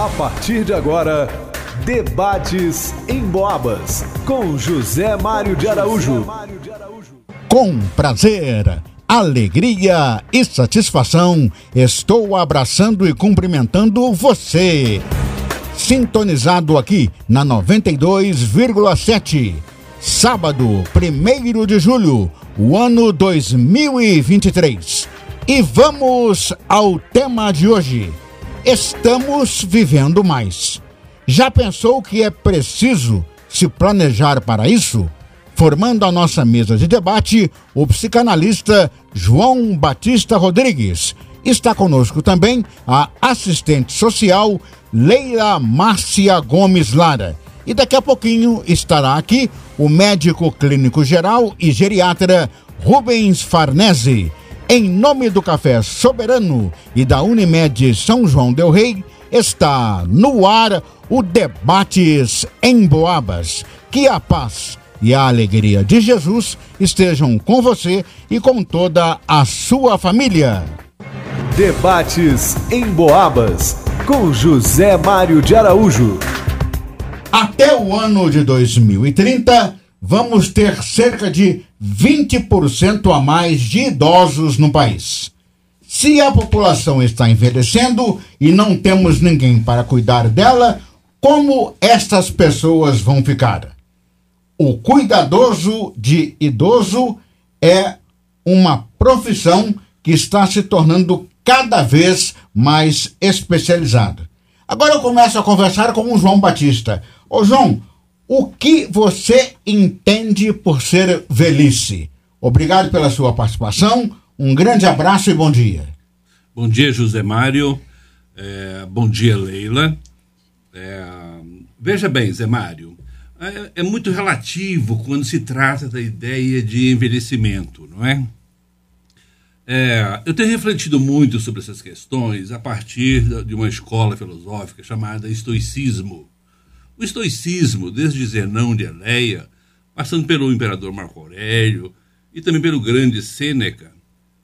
A partir de agora, debates em Boabas com José Mário de Araújo. Com prazer, alegria e satisfação, estou abraçando e cumprimentando você. Sintonizado aqui na 92,7. Sábado, 1 de julho, o ano 2023. E vamos ao tema de hoje. Estamos vivendo mais. Já pensou que é preciso se planejar para isso? Formando a nossa mesa de debate, o psicanalista João Batista Rodrigues. Está conosco também a assistente social Leila Márcia Gomes Lara. E daqui a pouquinho estará aqui o médico clínico geral e geriatra Rubens Farnese. Em nome do Café Soberano e da Unimed São João Del Rei, está no ar o Debates em Boabas. Que a paz e a alegria de Jesus estejam com você e com toda a sua família. Debates em Boabas com José Mário de Araújo. Até o ano de 2030, vamos ter cerca de 20% a mais de idosos no país. Se a população está envelhecendo e não temos ninguém para cuidar dela, como estas pessoas vão ficar? O cuidadoso de idoso é uma profissão que está se tornando cada vez mais especializada. Agora eu começo a conversar com o João Batista. Ô João, o que você entende por ser velhice? Obrigado pela sua participação, um grande abraço e bom dia. Bom dia, José Mário. É, bom dia, Leila. É, veja bem, Zé Mário, é, é, muito relativo quando se trata da ideia de envelhecimento, não é? é? Eu tenho refletido muito sobre essas questões a partir de uma escola filosófica chamada estoicismo. O estoicismo, desde Zenão de Eleia, passando pelo imperador Marco Aurélio e também pelo grande Sêneca,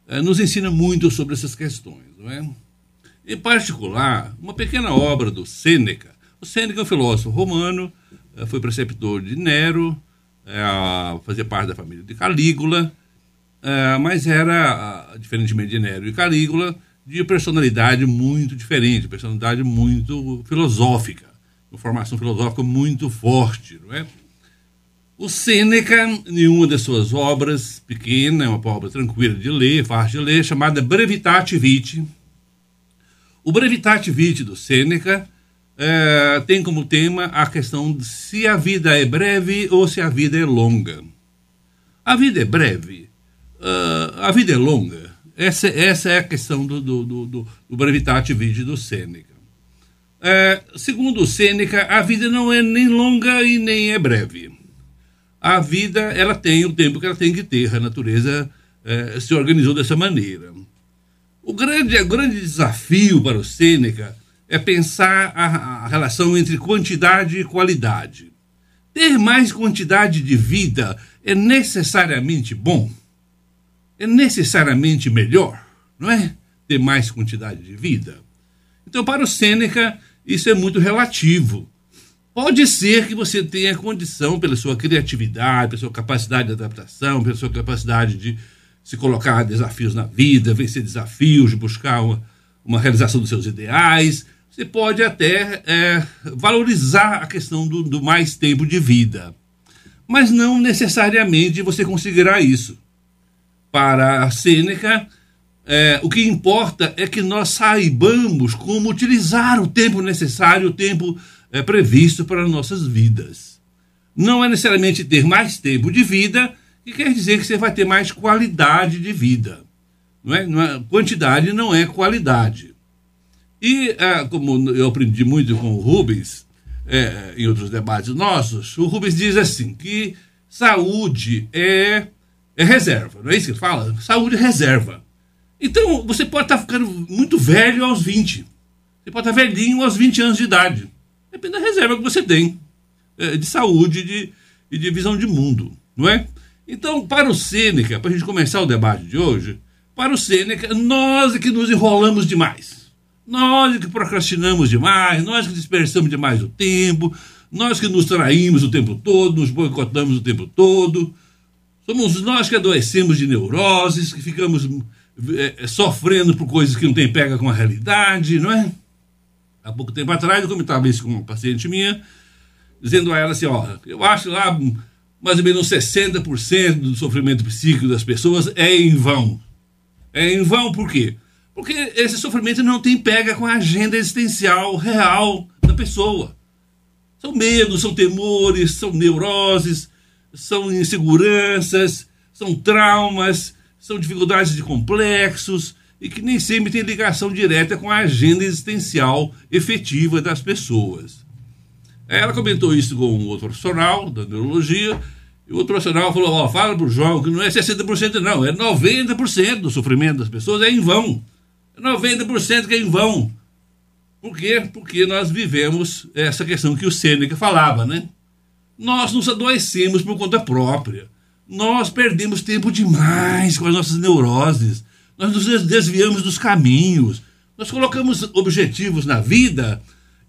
eh, nos ensina muito sobre essas questões, não é? Em particular, uma pequena obra do Sêneca. O Sêneca é um filósofo romano, eh, foi preceptor de Nero, eh, fazia parte da família de Calígula, mas era, diferentemente de Nero e Calígula, de personalidade muito diferente, personalidade muito filosófica uma formação filosófica muito forte, não é? O Sêneca, em uma das suas obras, pequena, é uma obra tranquila de ler, fácil de ler, chamada Brevitate Vitae. O Brevitate Vitae do Sêneca é, tem como tema a questão de se a vida é breve ou se a vida é longa. A vida é breve, uh, a vida é longa. Essa, essa é a questão do, do, do, do Brevitate Vitae do Sêneca. É, segundo Sêneca, a vida não é nem longa e nem é breve. A vida ela tem o tempo que ela tem que ter. A natureza é, se organizou dessa maneira. O grande, o grande desafio para o Sêneca é pensar a, a relação entre quantidade e qualidade. Ter mais quantidade de vida é necessariamente bom? É necessariamente melhor, não é? Ter mais quantidade de vida? Então, para o Sêneca, isso é muito relativo. Pode ser que você tenha condição, pela sua criatividade, pela sua capacidade de adaptação, pela sua capacidade de se colocar desafios na vida, vencer desafios, de buscar uma, uma realização dos seus ideais. Você pode até é, valorizar a questão do, do mais tempo de vida. Mas não necessariamente você conseguirá isso. Para a Sêneca, é, o que importa é que nós saibamos como utilizar o tempo necessário, o tempo é, previsto para nossas vidas. Não é necessariamente ter mais tempo de vida que quer dizer que você vai ter mais qualidade de vida. Não é? Não é quantidade não é qualidade. E, é, como eu aprendi muito com o Rubens, é, em outros debates nossos, o Rubens diz assim: que saúde é, é reserva, não é isso que ele fala? Saúde é reserva. Então, você pode estar ficando muito velho aos 20. Você pode estar velhinho aos 20 anos de idade. Depende da reserva que você tem é, de saúde de, e de visão de mundo, não é? Então, para o Sêneca, para a gente começar o debate de hoje, para o Sêneca, nós é que nos enrolamos demais. Nós que procrastinamos demais, nós que dispersamos demais o tempo, nós que nos traímos o tempo todo, nos boicotamos o tempo todo. Somos nós que adoecemos de neuroses, que ficamos é, sofrendo por coisas que não tem pega com a realidade, não é? Há pouco tempo atrás eu comentava isso com uma paciente minha, dizendo a ela assim, ó, eu acho lá mais ou menos 60% do sofrimento psíquico das pessoas é em vão. É em vão por quê? Porque esse sofrimento não tem pega com a agenda existencial real da pessoa. São medos, são temores, são neuroses, são inseguranças, são traumas, são dificuldades de complexos e que nem sempre têm ligação direta com a agenda existencial efetiva das pessoas. Ela comentou isso com outro profissional da neurologia, e o outro profissional falou: Ó, fala pro João que não é 60% não, é 90% do sofrimento das pessoas é em vão. É 90% que é em vão. Por quê? Porque nós vivemos essa questão que o Sêneca falava, né? Nós nos adoecemos por conta própria. Nós perdemos tempo demais com as nossas neuroses. Nós nos desviamos dos caminhos. Nós colocamos objetivos na vida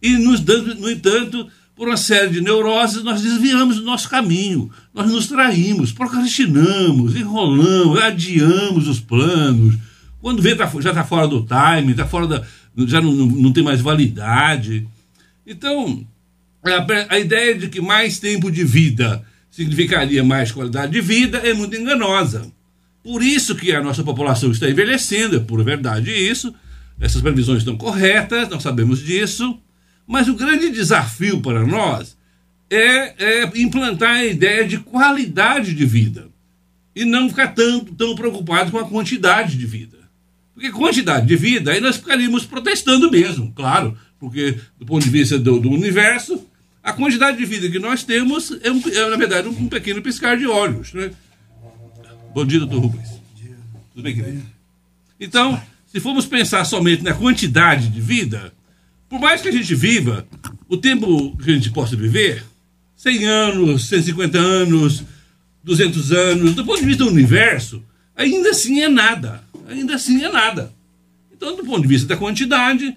e, nos dando, no entanto, por uma série de neuroses, nós desviamos do nosso caminho. Nós nos traímos, procrastinamos, enrolamos, adiamos os planos. Quando vê, tá, já está fora do time, tá fora da, já não, não tem mais validade. Então, a, a ideia de que mais tempo de vida significaria mais qualidade de vida é muito enganosa. Por isso que a nossa população está envelhecendo, é por verdade isso. Essas previsões estão corretas, nós sabemos disso. Mas o grande desafio para nós é, é implantar a ideia de qualidade de vida e não ficar tão, tão preocupado com a quantidade de vida. Porque quantidade de vida, aí nós ficaríamos protestando mesmo, claro, porque do ponto de vista do, do universo, a quantidade de vida que nós temos é, um, é na verdade, um, pequeno piscar de olhos. Né? Bom dia, doutor Rubens. Tudo bem, querido? Então, se formos pensar somente na quantidade de vida, por mais que a gente viva o tempo que a gente possa viver, 100 anos, 150 anos, 200 anos, do ponto de vista do universo, ainda assim é nada ainda assim é nada. Então, do ponto de vista da quantidade,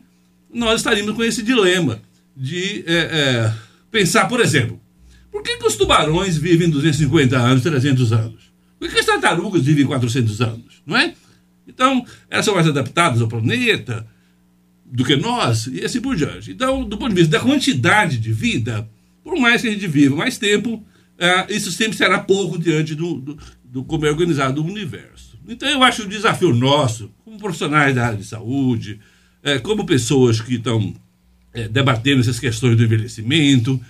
nós estaríamos com esse dilema de é, é, pensar, por exemplo, por que, que, os tubarões vivem 250 anos, 300 anos? Por que, que as tartarugas vivem 400 anos? Não é? Então, elas são mais adaptadas ao planeta do que nós e assim por diante. Então, do ponto de vista da quantidade de vida, por mais que a gente viva mais tempo, é, isso sempre será pouco diante do, do, do como é organizado o universo. Então eu acho o desafio nosso, como profissionais da área de saúde, é, como pessoas que estão é, debatendo essas questões do envelhecimento,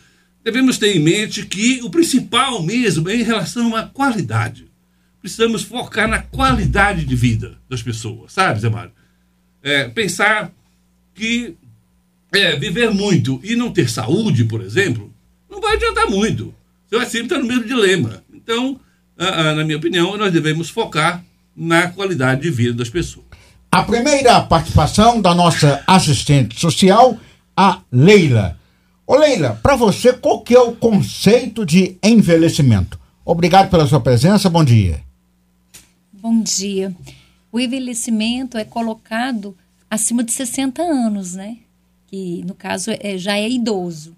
devemos ter em mente que o principal mesmo é em relação à qualidade. Precisamos focar na qualidade de vida das pessoas, sabe, Zé Mário? É, pensar que é, viver muito e não ter saúde, por exemplo, não vai adiantar muito. Você vai sempre estar no mesmo dilema. Então, na minha opinião, nós devemos focar na qualidade de vida das pessoas. A primeira participação da nossa assistente social, a Leila. Ô Leila, para você, qual que é o conceito de envelhecimento? Obrigado pela sua presença, bom dia. Bom dia. O envelhecimento é colocado acima de 60 anos, né? Que no caso é, já é idoso.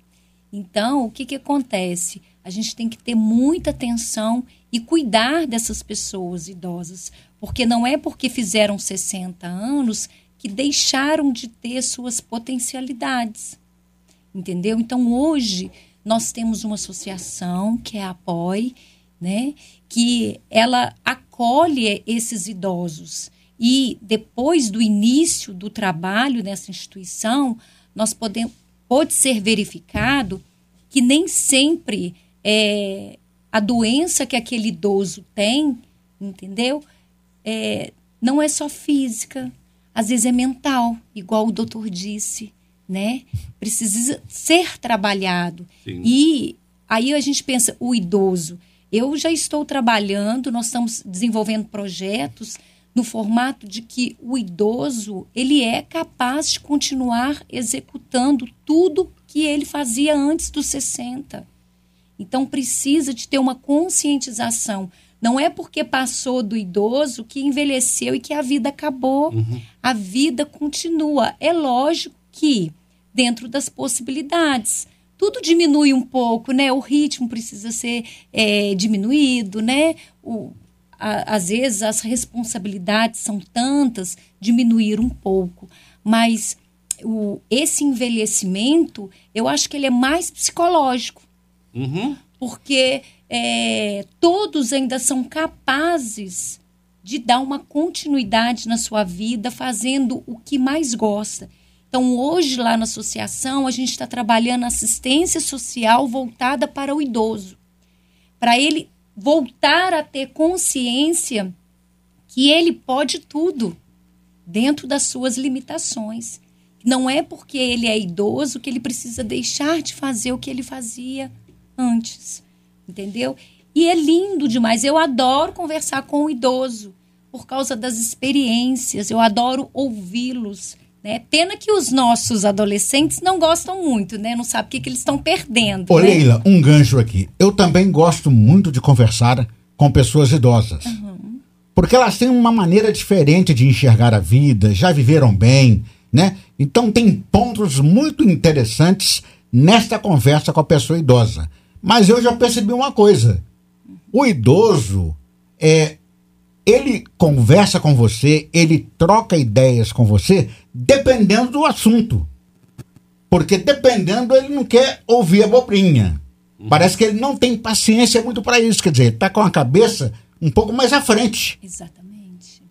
Então, o que, que acontece? A gente tem que ter muita atenção e cuidar dessas pessoas idosas, porque não é porque fizeram 60 anos que deixaram de ter suas potencialidades. Entendeu? Então hoje nós temos uma associação que é a APOI, né, que ela acolhe esses idosos. E depois do início do trabalho nessa instituição, nós podemos pode ser verificado que nem sempre é, a doença que aquele idoso tem, entendeu? É, não é só física, às vezes é mental, igual o doutor disse, né? Precisa ser trabalhado. Sim. E aí a gente pensa, o idoso. Eu já estou trabalhando, nós estamos desenvolvendo projetos no formato de que o idoso ele é capaz de continuar executando tudo que ele fazia antes dos 60. Então precisa de ter uma conscientização Não é porque passou do idoso que envelheceu e que a vida acabou. Uhum. A vida continua. É lógico que, dentro das possibilidades, tudo diminui um pouco, né? O ritmo precisa ser é, diminuído, né? O, a, às vezes as responsabilidades são tantas, diminuir um pouco. Mas o, esse envelhecimento, eu acho que ele é mais psicológico. Uhum. Porque é, todos ainda são capazes de dar uma continuidade na sua vida, fazendo o que mais gosta. Então, hoje, lá na associação, a gente está trabalhando assistência social voltada para o idoso, para ele voltar a ter consciência que ele pode tudo dentro das suas limitações. Não é porque ele é idoso que ele precisa deixar de fazer o que ele fazia antes entendeu? E é lindo demais. Eu adoro conversar com o idoso por causa das experiências. Eu adoro ouvi-los. Né? Pena que os nossos adolescentes não gostam muito, né? Não sabem o que, que eles estão perdendo. Ô, né? Leila, um gancho aqui. Eu também gosto muito de conversar com pessoas idosas. Uhum. Porque elas têm uma maneira diferente de enxergar a vida, já viveram bem, né? Então tem pontos muito interessantes nesta conversa com a pessoa idosa. Mas eu já percebi uma coisa. O idoso, é, ele conversa com você, ele troca ideias com você, dependendo do assunto. Porque dependendo, ele não quer ouvir a bobrinha. Uhum. Parece que ele não tem paciência muito para isso. Quer dizer, ele está com a cabeça um pouco mais à frente. Exatamente.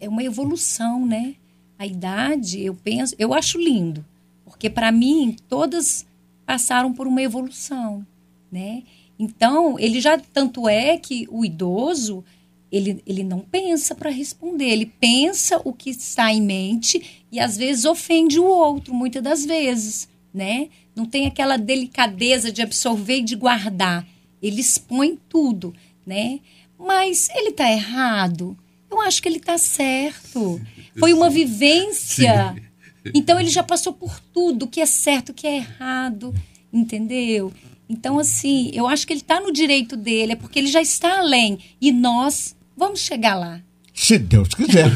É uma evolução, né? A idade, eu penso, eu acho lindo. Porque para mim, todas passaram por uma evolução né? Então, ele já tanto é que o idoso, ele, ele não pensa para responder, ele pensa o que está em mente e às vezes ofende o outro, muitas das vezes, né? Não tem aquela delicadeza de absorver e de guardar. Ele expõe tudo, né? Mas ele está errado? Eu acho que ele está certo. Foi uma vivência. Então ele já passou por tudo, o que é certo, o que é errado, entendeu? Então, assim, eu acho que ele está no direito dele, é porque ele já está além. E nós vamos chegar lá. Se Deus quiser.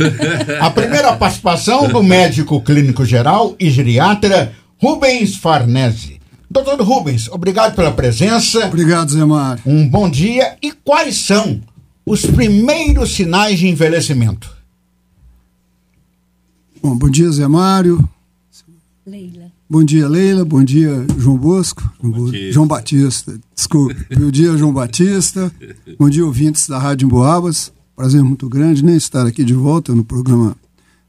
A primeira participação do médico clínico geral e geriatra Rubens Farnese. Doutor Rubens, obrigado pela presença. Obrigado, Zé Mário. Um bom dia. E quais são os primeiros sinais de envelhecimento? Bom, bom dia, Zé Mário. Leila. Bom dia, Leila. Bom dia, João Bosco. Bom dia. João Batista. Desculpe. Bom dia, João Batista. Bom dia, ouvintes da Rádio Emboabas. Prazer muito grande né, estar aqui de volta no programa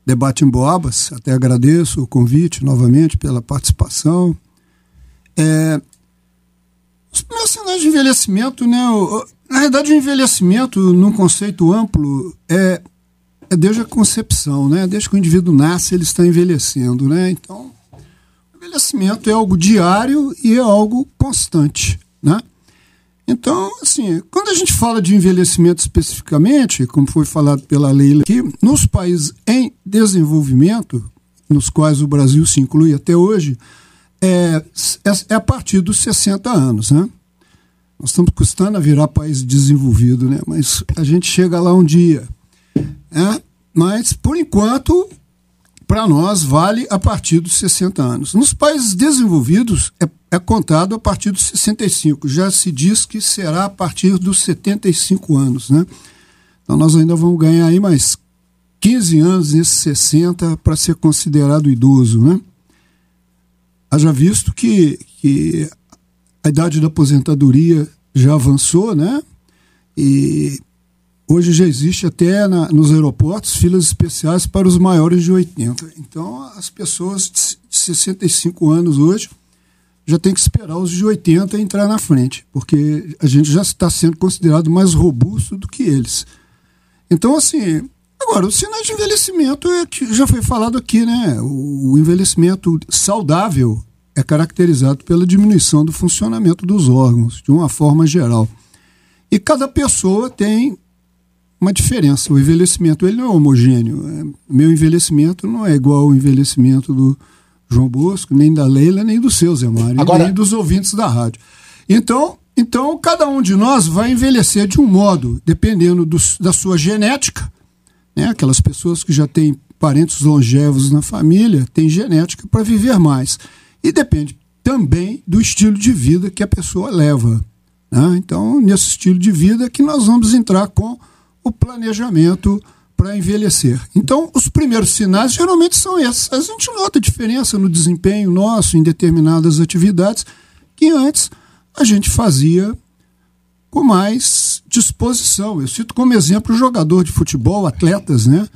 Debate Emboabas. Até agradeço o convite novamente pela participação. É, os primeiros sinais de envelhecimento, né? Na verdade, o envelhecimento, num conceito amplo, é, é desde a concepção, né? Desde que o indivíduo nasce, ele está envelhecendo, né? Então, envelhecimento é algo diário e é algo constante, né? Então, assim, quando a gente fala de envelhecimento especificamente, como foi falado pela Leila aqui, nos países em desenvolvimento, nos quais o Brasil se inclui até hoje, é, é, é a partir dos 60 anos, né? Nós estamos custando a virar país desenvolvido, né? Mas a gente chega lá um dia. Né? Mas, por enquanto, para nós vale a partir dos 60 anos. Nos países desenvolvidos é, é, contado a partir dos 65. Já se diz que será a partir dos 75 anos, né? Então nós ainda vamos ganhar aí mais 15 anos nesses 60 para ser considerado idoso, né? Haja visto que, que a idade da aposentadoria já avançou, né? E Hoje já existe até na, nos aeroportos filas especiais para os maiores de 80. Então, as pessoas de 65 anos hoje já tem que esperar os de 80 entrar na frente, porque a gente já está sendo considerado mais robusto do que eles. Então, assim, agora, os sinais de envelhecimento é que já foi falado aqui, né? O envelhecimento saudável é caracterizado pela diminuição do funcionamento dos órgãos, de uma forma geral. E cada pessoa tem uma diferença. O envelhecimento ele não é homogêneo. É, meu envelhecimento não é igual ao envelhecimento do João Bosco, nem da Leila, nem do seu Zé Mário, Agora... nem dos ouvintes da rádio. Então, Então, cada um de nós vai envelhecer de um modo, dependendo do, da sua genética. Né? Aquelas pessoas que já têm parentes longevos na família têm genética para viver mais. E depende também do estilo de vida que a pessoa leva. Né? Então, nesse estilo de vida que nós vamos entrar com o planejamento para envelhecer. Então, os primeiros sinais geralmente são esses. A gente nota diferença no desempenho nosso em determinadas atividades que antes a gente fazia com mais disposição. Eu cito como exemplo o jogador de futebol, atletas, né?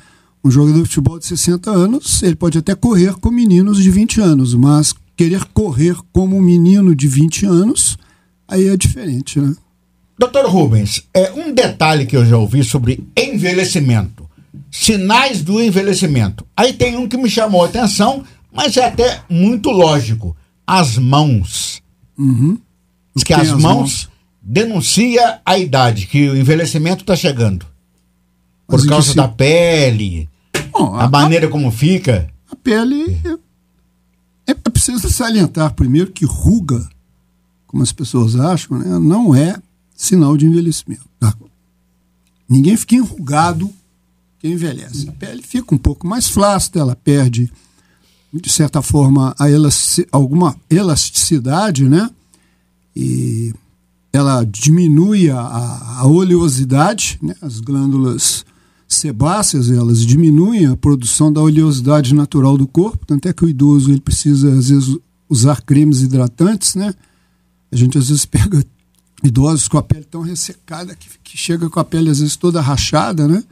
Um jogador de futebol de 60 anos, ele pode até correr com meninos de 20 anos, mas querer correr como um menino de 20 anos, aí é diferente, né? Doutor Rubens, é um detalhe que eu já ouvi sobre envelhecimento. Sinais do envelhecimento. Aí tem um que me chamou a atenção, mas é até muito lógico. As mãos. Uhum. Diz que as, as mãos, mãos denuncia a idade, que o envelhecimento está chegando. Por causa da pele, Bom, a, a, maneira como fica. A pele é, é preciso salientar primeiro que ruga, como as pessoas acham, né, não é sinal de envelhecimento. Tá? Ninguém fica enrugado que envelhece. A pele fica um pouco mais flácida, ela perde, de certa forma, a elastic, alguma elasticidade, né? E ela diminui a, a oleosidade, né? as glândulas sebáceas elas diminuem a produção da oleosidade natural do corpo, tanto é que o idoso ele precisa às vezes usar cremes hidratantes, né? A gente às vezes pega idosos com a pele tão ressecada que, que chega com a pele às vezes toda rachada, né?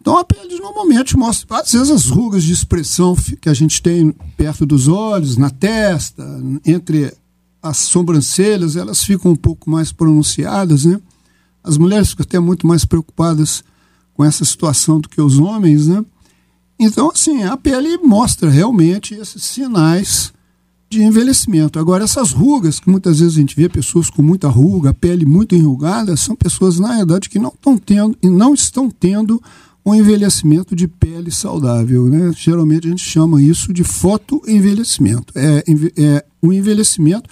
Então a pele normalmente mostra, às vezes, as rugas de expressão que a gente tem perto dos olhos, na testa, entre as sobrancelhas, elas ficam um pouco mais pronunciadas, né? As mulheres ficam até muito mais preocupadas com essa situação do que os homens, né? Então, assim, a pele mostra realmente esses sinais de envelhecimento. Agora, essas rugas, que muitas vezes a gente vê pessoas com muita ruga, pele muito enrugada, são pessoas, na verdade, que não estão tendo e não estão tendo um envelhecimento de pele saudável. Né? Geralmente a gente chama isso de fotoenvelhecimento. É, é um envelhecimento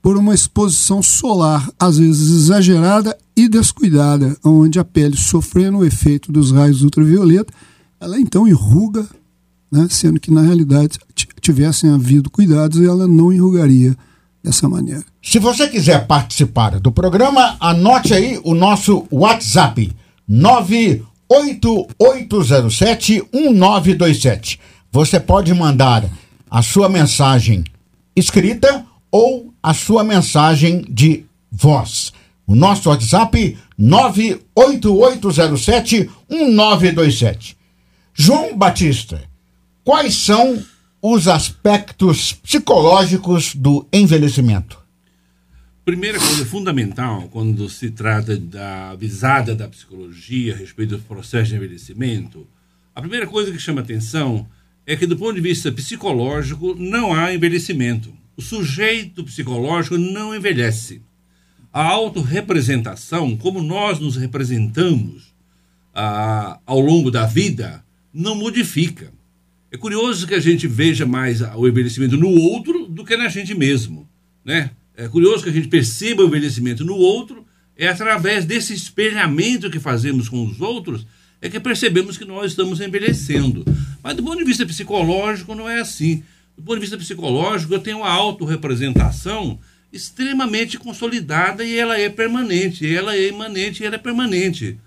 por uma exposição solar, às vezes exagerada e descuidada, onde a pele, sofrendo o efeito dos raios ultravioleta, ela então enruga, né? sendo que na realidade tivessem havido cuidados, ela não enrugaria dessa maneira. Se você quiser participar do programa, anote aí o nosso WhatsApp 988071927. Você pode mandar a sua mensagem escrita ou a sua mensagem de voz. O nosso WhatsApp 988071927. João Batista, quais são os aspectos psicológicos do envelhecimento? Primeira coisa fundamental quando se trata da visada da psicologia a respeito do processo de envelhecimento, a primeira coisa que chama atenção é que, do ponto de vista psicológico, não há envelhecimento. O sujeito psicológico não envelhece. A autorrepresentação, como nós nos representamos ah, ao longo da vida, não modifica. É curioso que a gente veja mais o envelhecimento no outro do que na gente mesmo, né? É curioso que a gente perceba o envelhecimento no outro, é através desse espelhamento que fazemos com os outros é que percebemos que nós estamos envelhecendo. Mas do ponto de vista psicológico não é assim. Do ponto de vista psicológico, eu tenho uma autorrepresentação extremamente consolidada e ela é permanente, ela é imanente ela é permanente.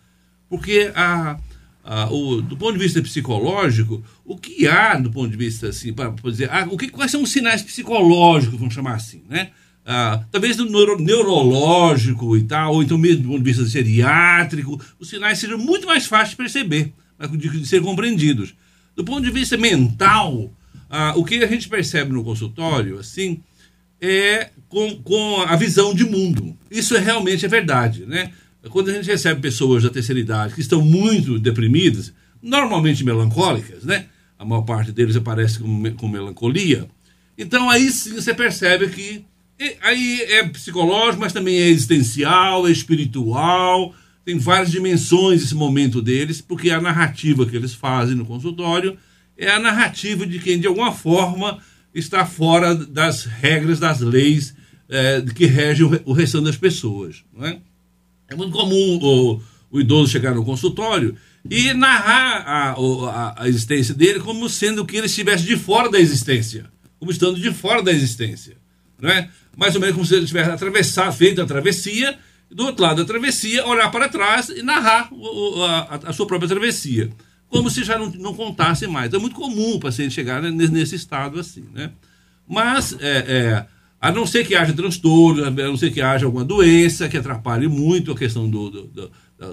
Porque a, ah, o, do ponto de vista psicológico, o que há do ponto de vista assim, para dizer, ah, o que, quais são os sinais psicológicos, vamos chamar assim, né? Ah, talvez do neuro, neurológico e tal, ou então mesmo do ponto de vista geriátrico, os sinais sejam muito mais fáceis de perceber, né, de, de ser compreendidos. Do ponto de vista mental, ah, o que a gente percebe no consultório, assim, é com, com a visão de mundo. Isso é realmente é verdade, né? Quando a gente recebe pessoas da terceira idade que estão muito deprimidas, normalmente melancólicas, né? A maior parte deles aparece com, com melancolia. Então aí sim você percebe que aí é psicológico, mas também é existencial, é espiritual, tem várias dimensões esse momento deles, porque a narrativa que eles fazem no consultório é a narrativa de quem de alguma forma está fora das regras, das leis é, que rege o, o restante das pessoas. Não é? É muito comum o, o idoso chegar no consultório e narrar a, a, a, existência dele como sendo que ele estivesse de fora da existência, como estando de fora da existência. Não é? Mais ou menos como se ele tivesse atravessado, feito a travessia, e do outro lado da travessia, olhar para trás e narrar o, a, a, sua própria travessia, como se já não, não contasse mais. É muito comum o paciente chegar nesse estado assim. Né? Mas, é, é, a não ser que haja transtorno, a não ser que haja alguma doença que atrapalhe muito a questão do, do,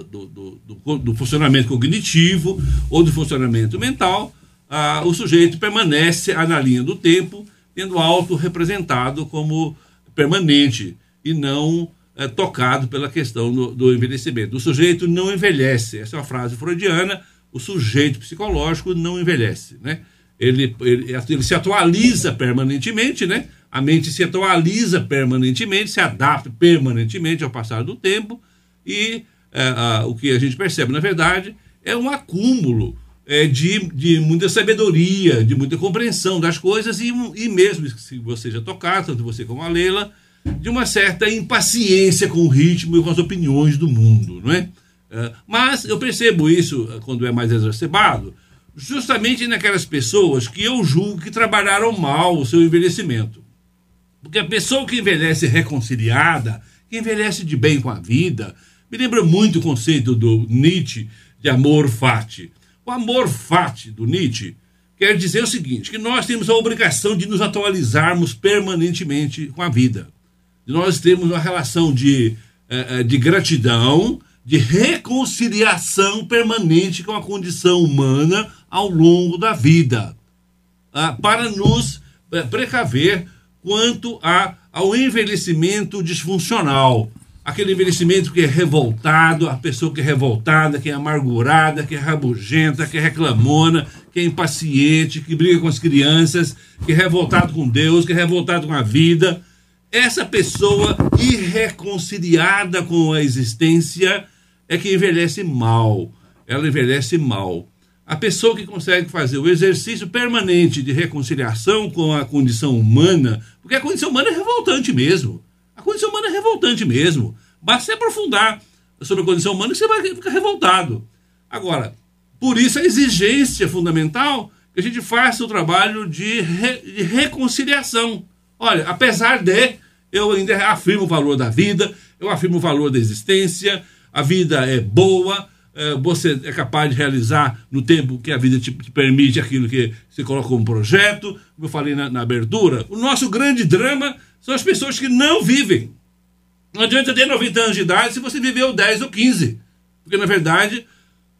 do, do, do funcionamento cognitivo ou do funcionamento mental, ah, o sujeito permanece na linha do tempo, tendo auto representado como permanente e não é, tocado pela questão do, do, envelhecimento. O sujeito não envelhece. Essa é uma frase freudiana. O sujeito psicológico não envelhece, né? Ele, ele, ele se atualiza permanentemente, né? A mente se atualiza permanentemente, se adapta permanentemente ao passar do tempo e é, o que a gente percebe, na verdade, é um acúmulo é, de, de muita sabedoria, de muita compreensão das coisas e, e mesmo se você já tocar, tanto você como a Leila, de uma certa impaciência com o ritmo e com as opiniões do mundo, não é? é mas eu percebo isso é, quando é mais exacerbado, justamente naquelas pessoas que eu julgo que trabalharam mal o seu envelhecimento. Porque a pessoa que envelhece reconciliada, que envelhece de bem com a vida, me lembra muito o conceito do Nietzsche de amor fati. O amor fati do Nietzsche quer dizer o seguinte: que nós temos a obrigação de nos atualizarmos permanentemente com a vida nós temos uma relação de, eh, eh, de gratidão, de reconciliação permanente com a condição humana ao longo da vida, ah, para nos eh, precaver quanto a, ao envelhecimento disfuncional. Aquele envelhecimento que é revoltado, a pessoa que é revoltada, que é amargurada, que é rabugenta, que é reclamona, que é impaciente, que briga com as crianças, que é revoltado com Deus, que é revoltado com a vida essa pessoa irreconciliada com a existência é que envelhece mal. Ela envelhece mal. A pessoa que consegue fazer o exercício permanente de reconciliação com a condição humana, porque a condição humana é revoltante mesmo. A condição humana é revoltante mesmo. Basta aprofundar sobre a condição humana que você vai ficar revoltado. Agora, por isso a exigência fundamental que a gente faça o trabalho de, re, de reconciliação. Olha, apesar de, eu ainda afirmo o valor da vida, eu afirmo o valor da existência, a vida é boa, você é capaz de realizar no tempo que a vida te, permite aquilo que você coloca como projeto, como eu falei na, na abertura. O nosso grande drama são as pessoas que não vivem. Não adianta ter 90 anos de idade se você viveu 10 ou 15. Porque, na verdade,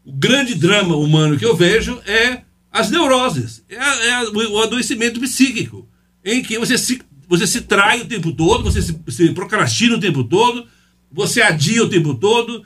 o grande drama humano que eu vejo é as neuroses, é, é o adoecimento psíquico, em que você se você se trai o tempo todo, você se, se procrastina o tempo todo, você adia o tempo todo,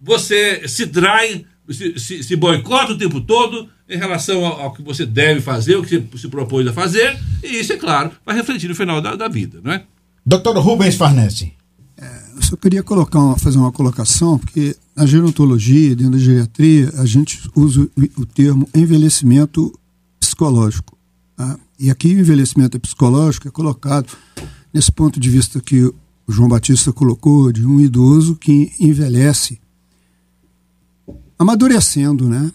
você se trai, se, se, se boicota o tempo todo em relação ao, ao, que você deve fazer, o que você se propôs a fazer, e isso, é claro, vai refletir no final da, da vida, não é? Doutor Rubens Farnese. É, eu só queria colocar uma, fazer uma colocação, porque na gerontologia, dentro da geriatria, a gente usa o, o termo envelhecimento psicológico. Tá? E aqui o envelhecimento psicológico é colocado nesse ponto de vista que o João Batista colocou, de um idoso que envelhece amadurecendo, né?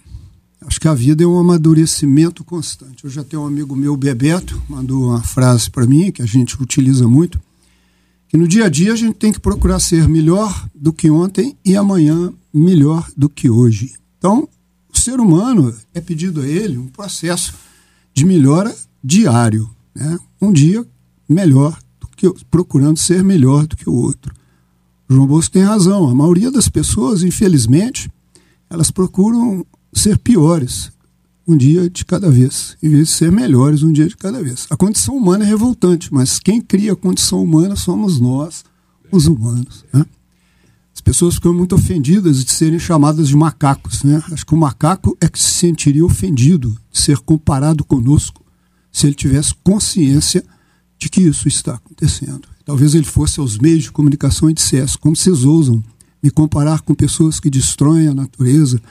Acho que a vida é um amadurecimento constante. Eu já tenho um amigo meu, Bebeto, mandou uma frase para mim que a gente utiliza muito, que no dia a dia a gente tem que procurar ser melhor do que ontem e amanhã melhor do que hoje. Então, o ser humano é pedido a ele um processo de melhora diário. Né? Um dia melhor, do que, procurando ser melhor do que o outro. O João Bosco tem razão. A maioria das pessoas, infelizmente, elas procuram ser piores um dia de cada vez, em vez de ser melhores um dia de cada vez. A condição humana é revoltante, mas quem cria a condição humana somos nós, os humanos. Né? As pessoas ficam muito ofendidas de serem chamadas de macacos. Né? Acho que o macaco é que se sentiria ofendido de ser comparado conosco se ele tivesse consciência de que isso está acontecendo. Talvez ele fosse aos meios de comunicação e dissesse: como vocês ousam me comparar com pessoas que destroem a natureza,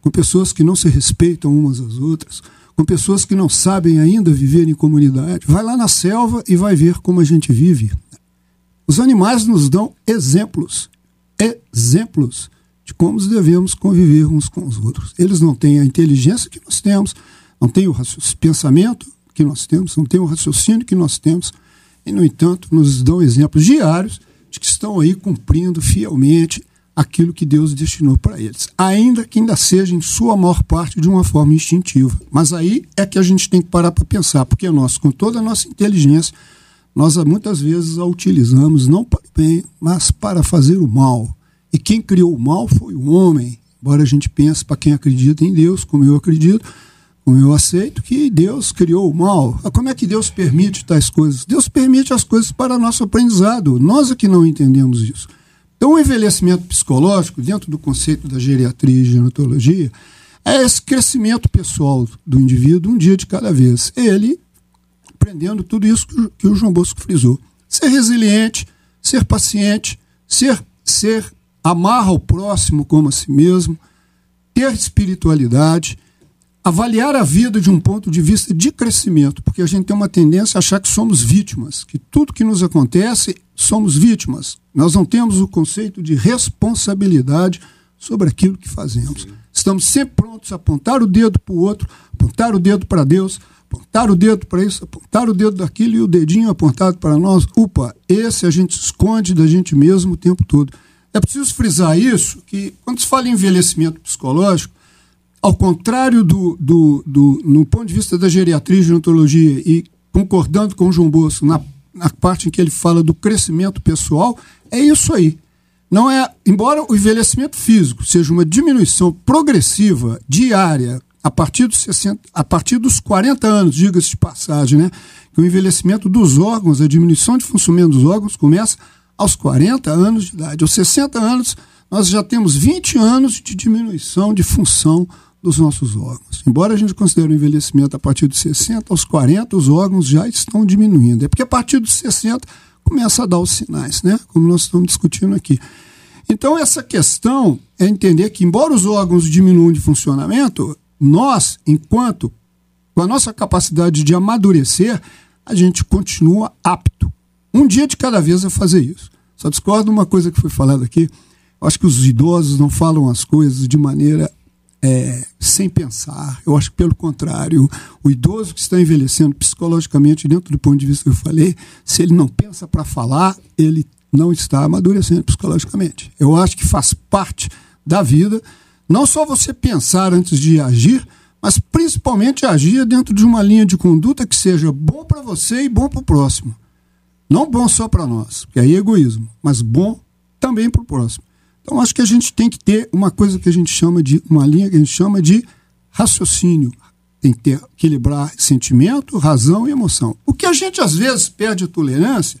com pessoas que não se respeitam umas às outras, com pessoas que não sabem ainda viver em comunidade. Vai lá na selva e vai ver como a gente vive. Os animais nos dão exemplos, exemplos de como devemos conviver uns com os outros. Eles não têm a inteligência que nós temos, não têm o pensamento que nós temos, não têm o raciocínio que nós temos, e, no entanto, nos dão exemplos diários de que estão aí cumprindo fielmente aquilo que Deus destinou para eles, ainda que ainda seja em sua maior parte de uma forma instintiva. Mas aí é que a gente tem que parar para pensar, porque nós, com toda a nossa inteligência, nós muitas vezes a utilizamos não para o bem, mas para fazer o mal. E quem criou o mal foi o homem. Embora a gente pense, para quem acredita em Deus, como eu acredito, como eu aceito, que Deus criou o mal. Ah, como é que Deus permite tais coisas? Deus permite as coisas para nosso aprendizado. Nós é que não entendemos isso. Então, o envelhecimento psicológico, dentro do conceito da geriatria e gerontologia, é esse crescimento pessoal do indivíduo um dia de cada vez. Ele aprendendo tudo isso que o, João Bosco frisou. Ser resiliente, ser paciente, ser, ser amar ao próximo como a si mesmo, ter espiritualidade, avaliar a vida de um ponto de vista de crescimento, porque a gente tem uma tendência a achar que somos vítimas, que tudo que nos acontece somos vítimas. Nós não temos o conceito de responsabilidade sobre aquilo que fazemos. Estamos sempre prontos a apontar o dedo para o outro, apontar o dedo para Deus, apontar o dedo para isso, apontar o dedo daquilo e o dedinho apontado para nós. Upa, esse a gente esconde da gente mesmo o tempo todo. É preciso frisar isso, que quando se fala em envelhecimento psicológico, ao contrário do, do, do no ponto de vista da geriatria e gerontologia, e concordando com o João Bolso na, na parte em que ele fala do crescimento pessoal, é isso aí. Não é, embora o envelhecimento físico seja uma diminuição progressiva, diária, a partir dos 60, a partir dos 40 anos, diga-se de passagem, né? Que o envelhecimento dos órgãos, a diminuição de funcionamento dos órgãos começa aos 40 anos de idade. Aos 60 anos, nós já temos 20 anos de diminuição de função dos nossos órgãos. Embora a gente considere o envelhecimento a partir dos 60, aos 40 os órgãos já estão diminuindo. É porque a partir dos 60 começa a dar os sinais, né? Como nós estamos discutindo aqui. Então, essa questão é entender que, embora os órgãos diminuam de funcionamento, nós, enquanto com a nossa capacidade de amadurecer, a gente continua apto. Um dia de cada vez a fazer isso. Só discordo uma coisa que foi falada aqui. Acho que os idosos não falam as coisas de maneira é, sem pensar. Eu acho que, pelo contrário, o idoso que está envelhecendo psicologicamente, dentro do ponto de vista que eu falei, se ele não pensa para falar, ele não está amadurecendo psicologicamente. Eu acho que faz parte da vida não só você pensar antes de agir, mas principalmente agir dentro de uma linha de conduta que seja bom para você e bom para o próximo. Não bom só para nós, que aí é egoísmo, mas bom também para o próximo. Então acho que a gente tem que ter uma coisa que a gente chama de uma linha que a gente chama de raciocínio. Tem que ter, equilibrar sentimento, razão e emoção. O que a gente às vezes perde a tolerância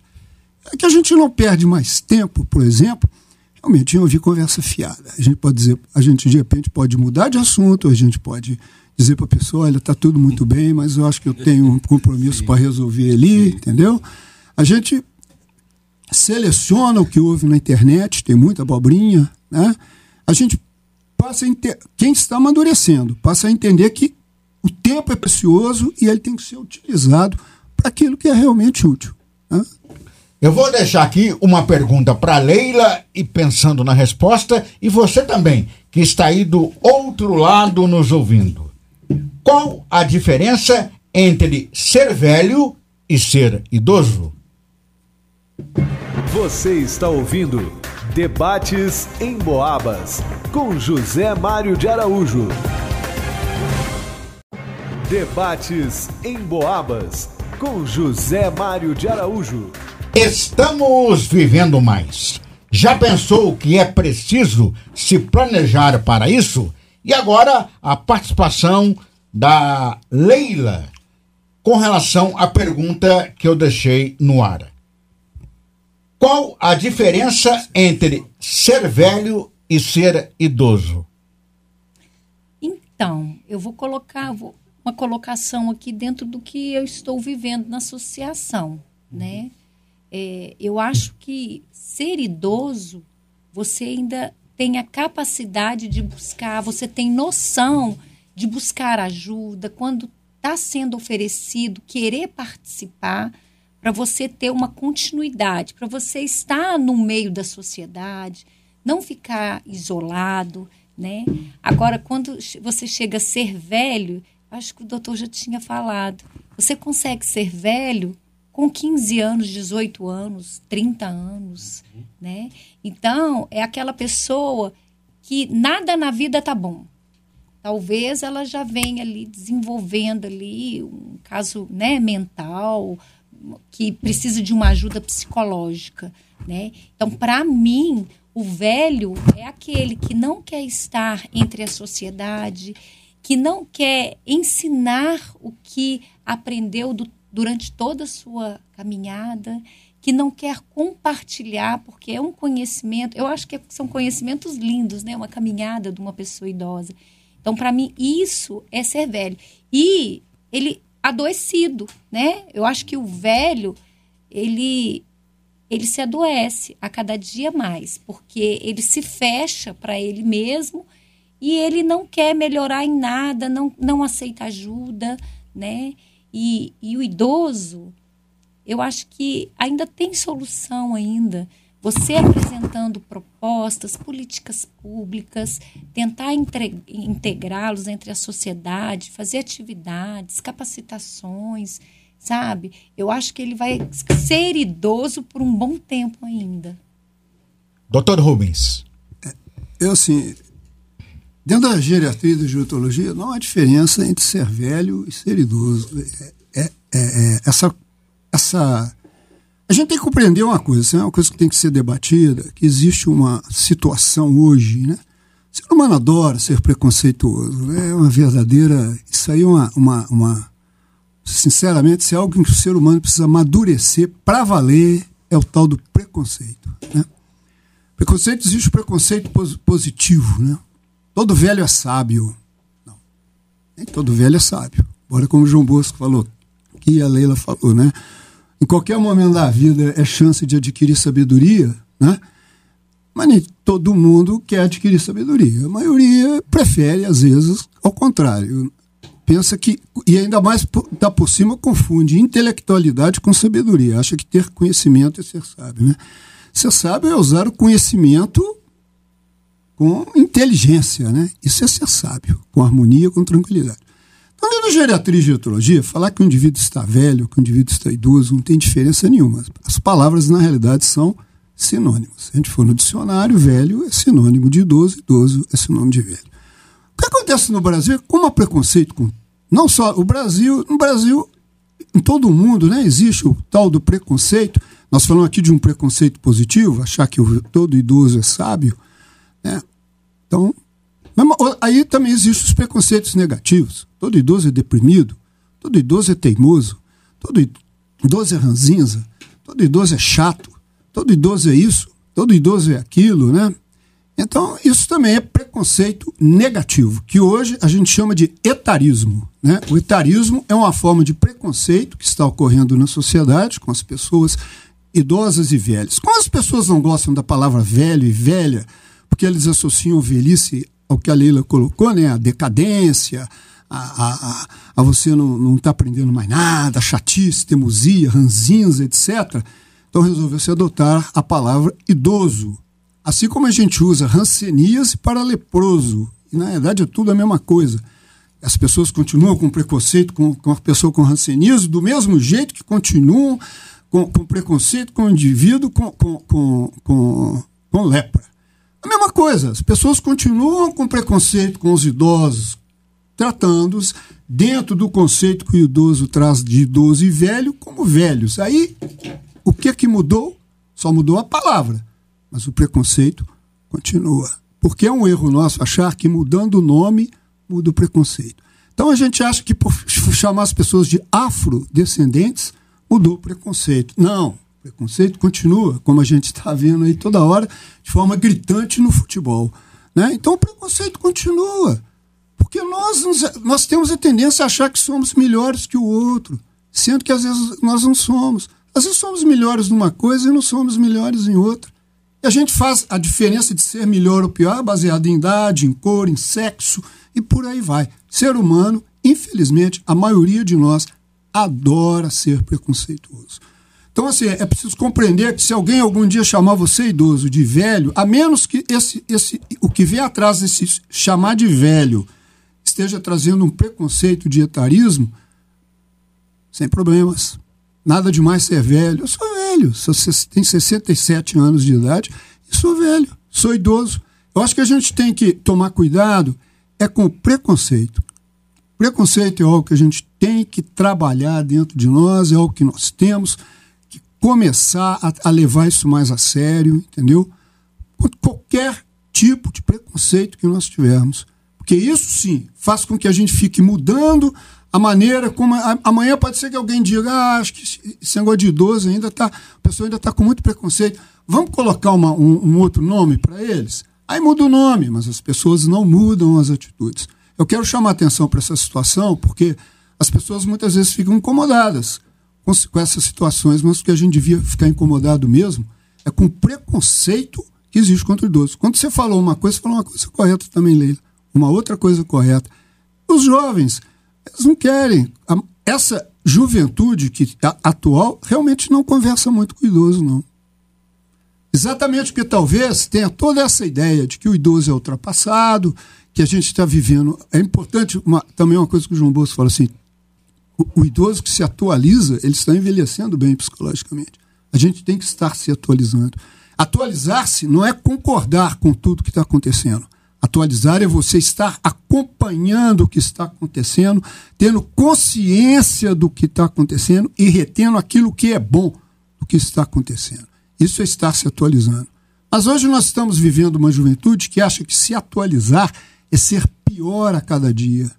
é que a gente não perde mais tempo, por exemplo, realmente ouvir conversa fiada. A gente pode dizer, a gente de repente pode mudar de assunto, a gente pode dizer para a pessoa, olha, está tudo muito bem, mas eu acho que eu tenho um compromisso para resolver ali, entendeu? A gente seleciona o que houve na internet, tem muita abobrinha, né? A gente passa a enter... quem está amadurecendo passa a entender que o tempo é precioso e ele tem que ser utilizado para aquilo que é realmente útil. Né? Eu vou deixar aqui uma pergunta para Leila e pensando na resposta, e você também, que está aí do outro lado nos ouvindo. Qual a diferença entre ser velho e ser idoso? Você está ouvindo Debates em Boabas com José Mário de Araújo. Debates em Boabas com José Mário de Araújo. Estamos vivendo mais. Já pensou que é preciso se planejar para isso? E agora a participação da Leila com relação à pergunta que eu deixei no ar. Qual a diferença entre ser velho e ser idoso? Então, eu vou colocar uma colocação aqui dentro do que eu estou vivendo na associação, né? é, eu acho que ser idoso, você ainda tem a capacidade de buscar, você tem noção de buscar ajuda quando está sendo oferecido, querer participar, para você ter uma continuidade, para você estar no meio da sociedade, não ficar isolado, né? Agora, quando você chega a ser velho, acho que o doutor já tinha falado, você consegue ser velho com 15 anos, 18 anos, 30 anos, né? Então, é aquela pessoa que nada na vida tá bom. Talvez ela já venha ali desenvolvendo ali um caso, né, mental, que precisa de uma ajuda psicológica, né? Então, para mim, o velho é aquele que não quer estar entre a sociedade, que não quer ensinar o que aprendeu do, durante toda a sua caminhada, que não quer compartilhar, porque é um conhecimento, eu acho que são conhecimentos lindos, né? Uma caminhada de uma pessoa idosa. Então, para mim, isso é ser velho. E ele adoecido, né? Eu acho que o velho, ele ele se adoece a cada dia mais, porque ele se fecha para ele mesmo e ele não quer melhorar em nada, não, não aceita ajuda, né? E, e o idoso, eu acho que ainda tem solução ainda. Você apresentando propostas, políticas públicas, tentar integrá-los entre a sociedade, fazer atividades, capacitações, sabe? Eu acho que ele vai ser idoso por um bom tempo ainda. Doutor Rubens. É, eu, assim, dentro da geriatria da gerontologia, não há diferença entre ser velho e ser idoso. É, é, é, é essa, essa a gente tem que compreender uma coisa, isso é uma coisa que tem que ser debatida, que existe uma situação hoje, né? O ser humano adora ser preconceituoso, né? é uma verdadeira... Isso aí é uma, uma, uma sinceramente, se é algo que o ser humano precisa amadurecer para valer, é o tal do preconceito. Né? Preconceito existe o preconceito positivo, né? Todo velho é sábio. Não, nem todo velho é sábio. Agora, como o João Bosco falou, que a Leila falou, né? Em qualquer momento da vida é chance de adquirir sabedoria, né? Mas nem todo mundo quer adquirir sabedoria. A maioria prefere, às vezes, ao contrário. Pensa que, e ainda mais tá por cima, confunde intelectualidade com sabedoria. Acha que ter conhecimento é ser sábio, né? Ser sábio é usar o conhecimento com inteligência, né? Isso é ser sábio, com harmonia, com tranquilidade. Quando no geriatria e geotologia, falar que o indivíduo está velho, que o indivíduo está idoso, não tem diferença nenhuma. As palavras, na realidade, são sinônimos. Se a gente for no dicionário, velho é sinônimo de idoso, idoso é sinônimo de velho. O que acontece no Brasil é como há preconceito com. Não só o Brasil, no Brasil, em todo o mundo, né, existe o tal do preconceito. Nós falamos aqui de um preconceito positivo, achar que todo idoso é sábio. Né? Então, aí também existem os preconceitos negativos. Todo idoso é deprimido, todo idoso é teimoso, todo idoso é ranzinza, todo idoso é chato, todo idoso é isso, todo idoso é aquilo, né? Então, isso também é preconceito negativo, que hoje a gente chama de etarismo. Né? O etarismo é uma forma de preconceito que está ocorrendo na sociedade com as pessoas idosas e velhas. Como as pessoas não gostam da palavra velho e velha, porque eles associam velhice ao que a Leila colocou, né? a decadência, a, a, a você não estar tá aprendendo mais nada, chatice, teimosia, ranzinza, etc. Então resolveu-se adotar a palavra idoso. Assim como a gente usa ranceníase para leproso. E na verdade é tudo a mesma coisa. As pessoas continuam com preconceito com, com a pessoa com ranceníase, do mesmo jeito que continuam com, com preconceito com o indivíduo com, com, com, com, com lepra. A mesma coisa, as pessoas continuam com preconceito com os idosos, tratando-os dentro do conceito que o idoso traz de idoso e velho como velhos. Aí, o que é que mudou? Só mudou a palavra, mas o preconceito continua. Porque é um erro nosso achar que mudando o nome muda o preconceito. Então a gente acha que por chamar as pessoas de afrodescendentes mudou o preconceito. Não, preconceito continua, como a gente está vendo aí toda hora, de forma gritante no futebol. Né? Então o preconceito continua. Porque nós, nós temos a tendência a achar que somos melhores que o outro, sendo que às vezes nós não somos. Às vezes somos melhores numa coisa e não somos melhores em outra. E a gente faz a diferença de ser melhor ou pior baseada em idade, em cor, em sexo e por aí vai. Ser humano, infelizmente, a maioria de nós adora ser preconceituoso. Então, assim, é preciso compreender que se alguém algum dia chamar você idoso de velho, a menos que esse, esse, o que vem atrás desse chamar de velho esteja trazendo um preconceito de etarismo, sem problemas. Nada demais ser velho. Eu sou velho. Você tem 67 anos de idade e sou velho. Sou idoso. Eu acho que a gente tem que tomar cuidado é com o preconceito. Preconceito é algo que a gente tem que trabalhar dentro de nós, é algo que nós temos começar a, a levar isso mais a sério, entendeu? Qualquer tipo de preconceito que nós tivermos. Porque isso sim faz com que a gente fique mudando a maneira como. Amanhã pode ser que alguém diga, ah, acho que esse negócio de idoso ainda está. A pessoa ainda está com muito preconceito. Vamos colocar uma, um, um outro nome para eles? Aí muda o nome, mas as pessoas não mudam as atitudes. Eu quero chamar atenção para essa situação porque as pessoas muitas vezes ficam incomodadas com, com essas situações, mas o que a gente devia ficar incomodado mesmo é com o preconceito que existe contra o idoso. Quando você falou uma coisa, você falou uma coisa correta também, Leila. Uma outra coisa correta. Os jovens, eles não querem. Essa juventude que atual realmente não conversa muito com o idoso, não. Exatamente porque talvez tenha toda essa ideia de que o idoso é ultrapassado, que a gente está vivendo. É importante uma, também uma coisa que o João Bolso fala assim: o, idoso que se atualiza, ele está envelhecendo bem psicologicamente. A gente tem que estar se atualizando. Atualizar-se não é concordar com tudo que está acontecendo. Atualizar é você estar acompanhando o que está acontecendo, tendo consciência do que está acontecendo e retendo aquilo que é bom do que está acontecendo. Isso é estar se atualizando. Mas hoje nós estamos vivendo uma juventude que acha que se atualizar é ser pior a cada dia.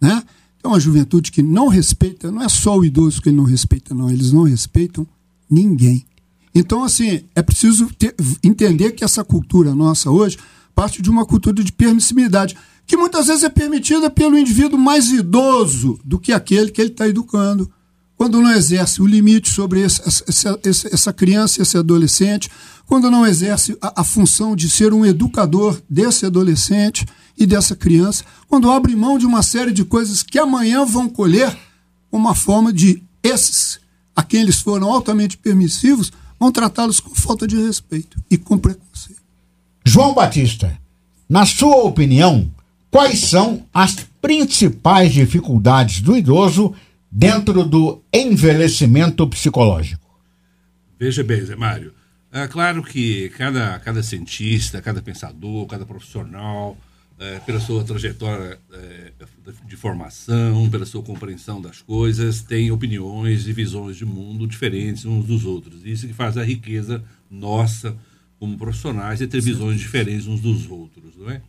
Né? É uma juventude que não respeita, não é só o idoso que ele não respeita, não, eles não respeitam ninguém. Então, assim, é preciso ter, entender que essa cultura nossa hoje parte de uma cultura de permissividade, que muitas vezes é permitida pelo indivíduo mais idoso do que aquele que ele está educando quando não exerce o limite sobre esse, essa, essa, criança, esse adolescente, quando não exerce a, a, função de ser um educador desse adolescente e dessa criança, quando abre mão de uma série de coisas que amanhã vão colher uma forma de esses, a quem eles foram altamente permissivos, vão tratá-los com falta de respeito e com preconceito. João Batista, na sua opinião, quais são as principais dificuldades do idoso dentro do envelhecimento psicológico? Veja bem, Zé Mário. É claro que cada, cada cientista, cada pensador, cada profissional, é, pela sua trajetória é, de formação, pela sua compreensão das coisas, tem opiniões e visões de mundo diferentes uns dos outros. Isso que faz a riqueza nossa como profissionais de ter visões diferentes uns dos outros, não é?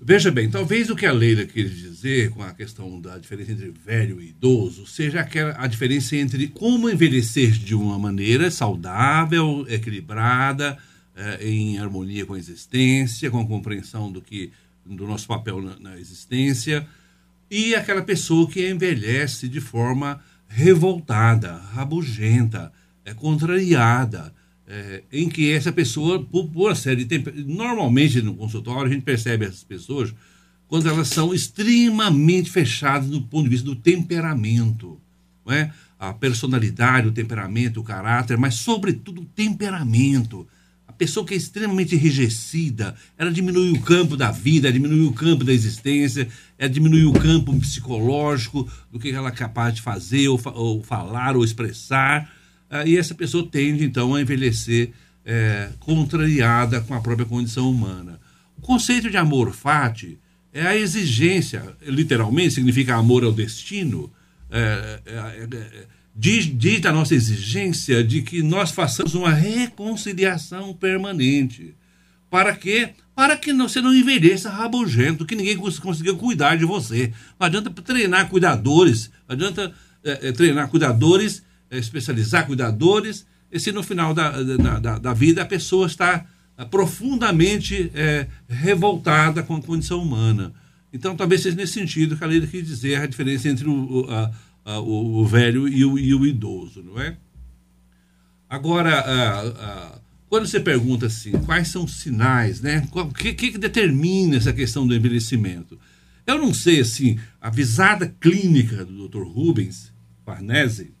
Veja bem, talvez o que a Leila quis dizer com a questão da diferença entre velho e idoso seja aquela, a diferença entre como envelhecer de uma maneira saudável, equilibrada, eh, em harmonia com a existência, com a compreensão do que do nosso papel na, na existência, e aquela pessoa que envelhece de forma revoltada, rabugenta, é, contrariada, é, em que essa pessoa, por, por uma série de normalmente no consultório a gente percebe essas pessoas quando elas são extremamente fechadas do ponto de vista do temperamento, não é? A personalidade, o temperamento, o caráter, mas sobretudo o temperamento. Pessoa que é extremamente enrijecida, ela diminui o campo da vida, diminui o campo da existência, ela diminui o campo psicológico do que ela é capaz de fazer, ou, ou falar, ou expressar ah, e essa pessoa tende, então, a envelhecer é, contrariada com a própria condição humana. O conceito de amor fati é a exigência, literalmente significa amor ao destino, é, é, é, diz, diz da nossa exigência de que nós façamos uma reconciliação permanente. Para quê? Para que você não envelheça rabugento, que ninguém consiga cuidar de você. Não adianta treinar cuidadores, não adianta é, é, treinar cuidadores é, especializar cuidadores, e se no final da, da, da vida a pessoa está ah, profundamente é, revoltada com a condição humana. Então, talvez seja nesse sentido que a lei quis dizer a diferença entre o, a, o, o velho e o, e o, idoso, não é? Agora, quando você pergunta assim, quais são os sinais, né? O que, que determina essa questão do envelhecimento? Eu não sei, assim, a visada clínica do Dr. Rubens Farnese,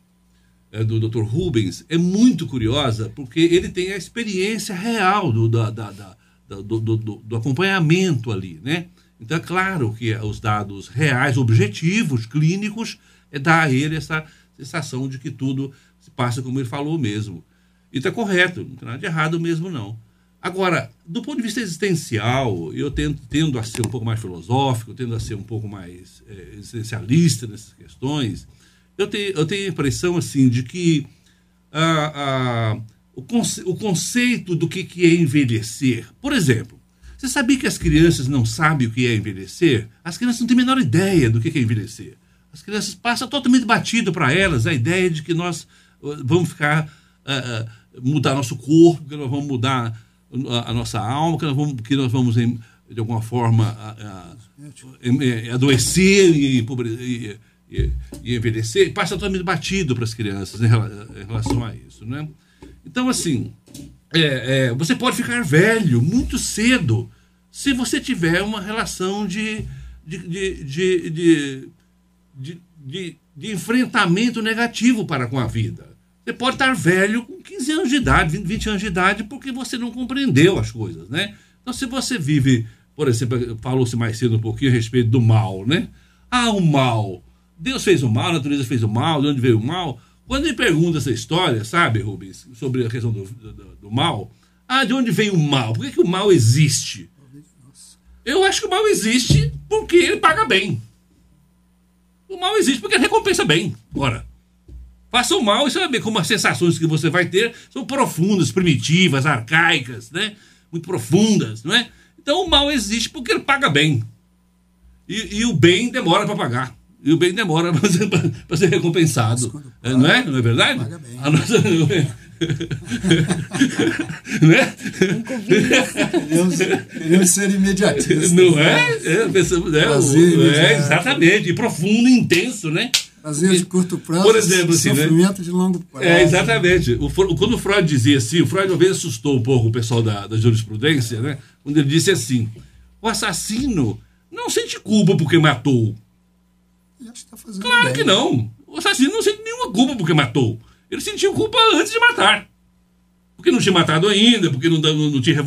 é, do Dr. Rubens é muito curiosa, porque ele tem a experiência real do, da, da, da do, do, do, acompanhamento ali, né? Então é claro que os dados reais, objetivos, clínicos, é dar a ele essa sensação de que tudo se passa como ele falou mesmo. E está correto, não tem nada de errado mesmo, não. Agora, do ponto de vista existencial, eu tendo, tendo a ser um pouco mais filosófico, tendo a ser um pouco mais é, existencialista nessas questões, eu tenho, eu tenho a impressão assim de que ah, ah, o, conce, o conceito do que, que é envelhecer. Por exemplo, você sabia que as crianças não sabem o que é envelhecer? As crianças não têm a menor ideia do que é envelhecer. As crianças passam totalmente batido para elas a ideia de que nós uh, vamos ficar, uh, uh, mudar nosso corpo, que nós vamos mudar a, a nossa alma, que nós vamos, que nós vamos de alguma forma, adoecer e, e, e, e envelhecer. Passa totalmente batido para as crianças em relação a isso. Né? Então, assim, é, é, você pode ficar velho muito cedo se você tiver uma relação de, de, de, de, de, de, de, de enfrentamento negativo para com a vida. Você pode estar velho com 15 anos de idade, 20 anos de idade, porque você não compreendeu as coisas, né? Então, se você vive, por exemplo, falou-se mais cedo um pouquinho a respeito do mal, né? Ah, o mal. Deus fez o mal, a natureza fez o mal, de onde veio o mal? Quando ele pergunta essa história, sabe, Rubens, sobre a questão do, do, do mal, ah, de onde vem o mal? Por que, que o mal existe? Eu acho que o mal existe porque ele paga bem. O mal existe porque recompensa bem. Ora, faça o mal e você vai ver como as sensações que você vai ter são profundas, primitivas, arcaicas, né? Muito profundas, não é? Então o mal existe porque ele paga bem. E, e o bem demora para pagar. E o bem demora para ser, recompensado. É, não é? Não é verdade? Paga bem. A nossa, né? Queremos, queremos ser imediatistas. Não é? Né? É, pensamos, é, o, é, exatamente. E profundo, intenso, né? Prazer de curto prazo, Por exemplo, assim, né? sofrimento né? de longo prazo. É, exatamente. O, quando o Freud dizia assim, o Freud uma vez assustou um pouco o pessoal da, da jurisprudência, né? Quando ele disse assim: o assassino não sente culpa porque matou. Tá claro bem. que não. O assassino não sente nenhuma culpa porque matou. Ele sentiu culpa antes de matar. Porque não tinha matado ainda, porque não, não, não tinha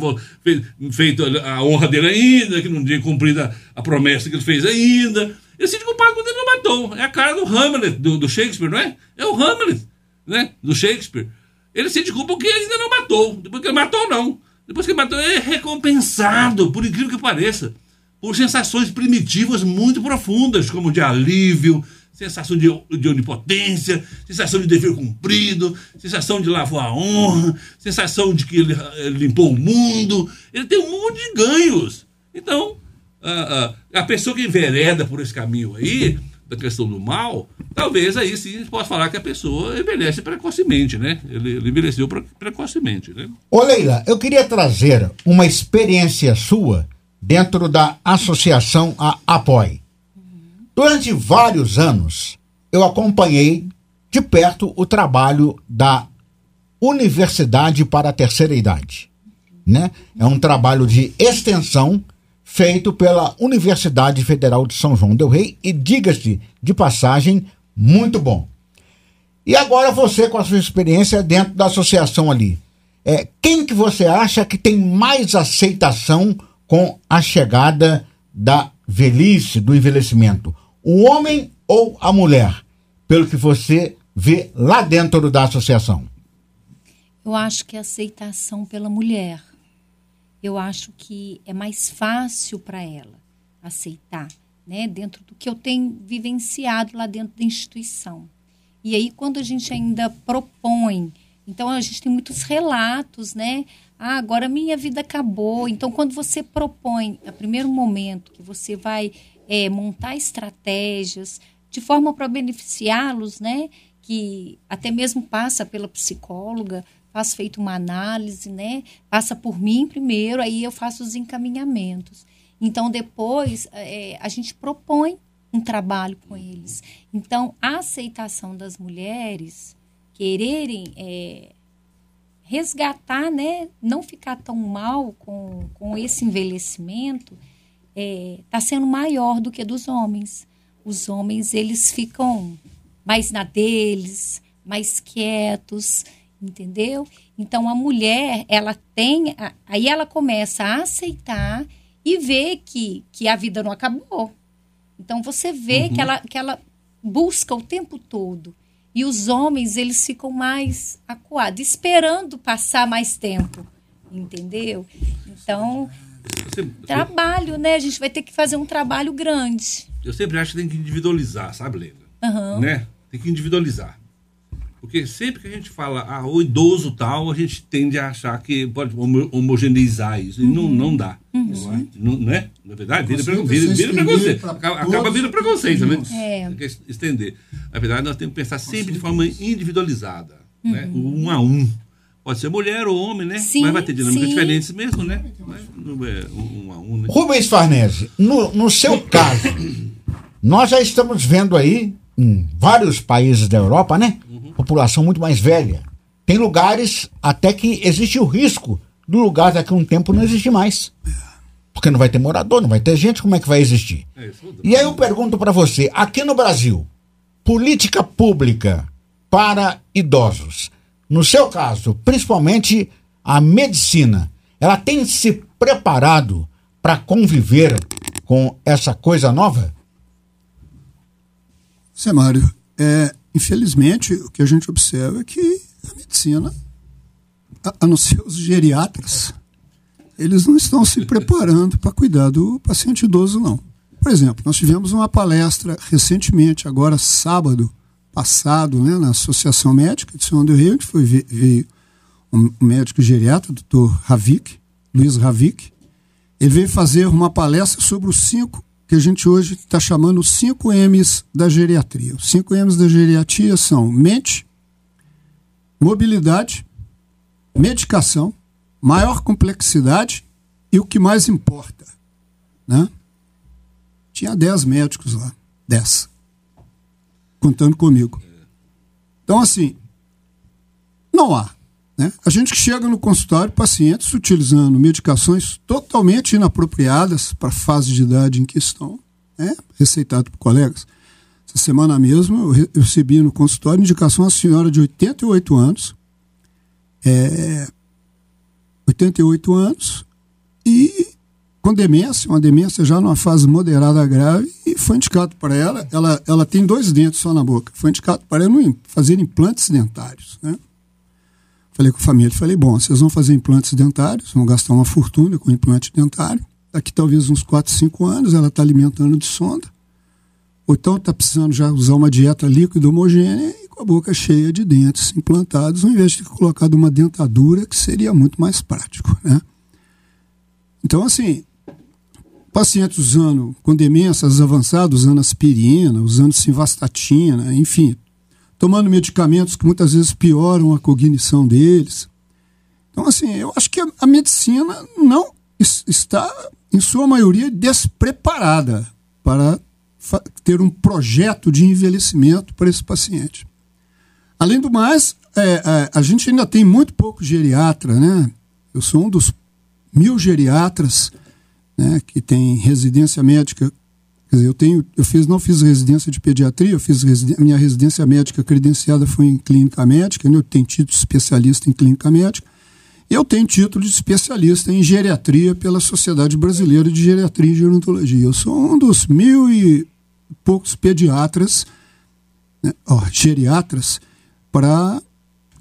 feito a honra dele ainda, que não tinha cumprido a, a, promessa que ele fez ainda. Ele se culpado quando ele não matou. É a cara do Hamlet, do, do, Shakespeare, não é? É o Hamlet, né? Do Shakespeare. Ele se desculpa porque ainda não matou. Depois que ele matou, não. Depois que ele matou, é recompensado, por incrível que pareça, por sensações primitivas muito profundas, como de alívio, sensação de, de onipotência, sensação de dever cumprido, sensação de lavou a honra, sensação de que ele, ele limpou o mundo. Ele tem um monte de ganhos. Então, a, a, a, pessoa que envereda por esse caminho aí, da questão do mal, talvez aí sim a gente possa falar que a pessoa envelhece precocemente, né? Ele, ele envelheceu precocemente, né? Ô Leila, eu queria trazer uma experiência sua dentro da associação a Apoie. Durante vários anos, eu acompanhei de perto o trabalho da Universidade para a Terceira Idade. Né? É um trabalho de extensão feito pela Universidade Federal de São João del Rei e, diga-se de passagem, muito bom. E agora você, com a sua experiência dentro da associação ali, é, quem que você acha que tem mais aceitação com a chegada da velhice, do envelhecimento? o homem ou a mulher, pelo que você vê lá dentro da associação? Eu acho que é aceitação pela mulher. Eu acho que é mais fácil para ela aceitar, né, dentro do que eu tenho vivenciado lá dentro da instituição. E aí quando a gente ainda propõe, então a gente tem muitos relatos, né? Ah, agora minha vida acabou. Então quando você propõe, a primeiro momento que você vai é, montar estratégias de forma para beneficiá-los, né? Que até mesmo passa pela psicóloga, faz feito uma análise, né? Passa por mim primeiro, aí eu faço os encaminhamentos. Então depois é, a gente propõe um trabalho com eles. Então a aceitação das mulheres quererem é, resgatar, né? Não ficar tão mal com, com esse envelhecimento está é, tá sendo maior do que dos homens. Os homens eles ficam mais na deles, mais quietos, entendeu? Então a mulher, ela tem, aí ela começa a aceitar e ver que, que a vida não acabou. Então você vê uhum. que, ela, que ela busca o tempo todo. E os homens, eles ficam mais acuados, esperando passar mais tempo. Entendeu? Então, trabalho, né? A gente vai ter que fazer um trabalho grande. Eu sempre acho que tem que individualizar, sabe, Leila? Uhum. Né? Tem que individualizar. Porque sempre que a gente fala, ah, o idoso tal, a gente tende a achar que pode homogeneizar isso. E uhum. não, não dá. Uhum. Não, é? não, não é? Na verdade, vira, vira, vira, vira preconceito. Acaba, acaba virando preconceito, né? É. Estender. Na verdade, nós temos que pensar sempre de forma individualizada, uhum. né? um a um. Pode ser mulher ou homem, né? Sim, Mas vai ter dinâmicas diferentes mesmo, né? Mas não é um, a um, né? Rubens Farnese, no, no seu caso, nós já estamos vendo aí em vários países da Europa, né? População muito mais velha. Tem lugares até que existe o risco do lugar daqui a um tempo não existir mais. Porque não vai ter morador, não vai ter gente, como é que vai existir? É, e aí eu pergunto para você, aqui no Brasil, política pública para idosos no seu caso, principalmente a medicina, ela tem se preparado para conviver com essa coisa nova? Zé Mário, é, infelizmente o que a gente observa é que a medicina, a, a não ser os geriatras, eles não estão se preparando para cuidar do paciente idoso, não. Por exemplo, nós tivemos uma palestra recentemente, agora sábado, passado né, na Associação Médica de São do Rio, onde foi, veio um médico geriatra, doutor Ravik, Luiz Ravik. Ele veio fazer uma palestra sobre os cinco, que a gente hoje está chamando os cinco M's da geriatria. Os cinco M's da geriatria são mente, mobilidade, medicação, maior complexidade e o que mais importa. Né? Tinha dez médicos lá, dez contando comigo. Então, assim, não há. Né? A gente que chega no consultório, pacientes utilizando medicações totalmente inapropriadas para a fase de idade em que estão, né? receitado por colegas. Essa semana mesmo eu recebi no consultório indicação a senhora de 88 anos, é, 88 anos, e com demência, uma demência já numa fase moderada grave, e foi indicado para ela, ela, ela tem dois dentes só na boca, foi indicado para ela fazer implantes dentários. Né? Falei com a família, falei, bom, vocês vão fazer implantes dentários, vão gastar uma fortuna com implante dentário, daqui talvez uns 4, 5 anos ela está alimentando de sonda, ou então está precisando já usar uma dieta líquida homogênea e com a boca cheia de dentes implantados, ao invés de ter colocado uma dentadura, que seria muito mais prático. Né? Então, assim, pacientes usando com demências avançadas, usando aspirina, usando simvastatina, enfim, tomando medicamentos que muitas vezes pioram a cognição deles. Então, assim, eu acho que a, medicina não está, em sua maioria, despreparada para ter um projeto de envelhecimento para esse paciente. Além do mais, é, é, a gente ainda tem muito pouco geriatra, né? Eu sou um dos mil geriatras né, que tem residência médica. Quer dizer, eu tenho, eu fiz, não fiz residência de pediatria, eu fiz residência, minha residência médica credenciada foi em clínica médica, né, eu tenho título de especialista em clínica médica. E eu tenho título de especialista em geriatria pela Sociedade Brasileira de Geriatria e Gerontologia. Eu sou um dos mil e poucos pediatras, né, ó, geriatras, para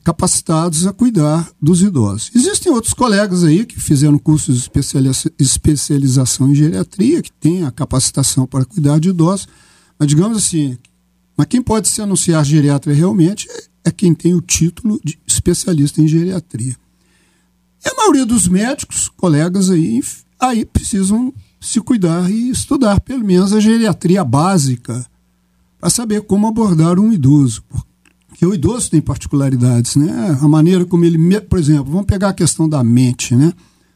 capacitados a cuidar dos idosos. Existem outros colegas aí que fizeram cursos de especialização em geriatria, que têm a capacitação para cuidar de idosos, mas digamos assim, mas quem pode se anunciar geriatra realmente é quem tem o título de especialista em geriatria. E a maioria dos médicos, colegas aí, aí precisam se cuidar e estudar pelo menos a geriatria básica para saber como abordar um idoso, que o idoso tem particularidades, né? A maneira como ele, por exemplo, vamos pegar a questão da mente, né?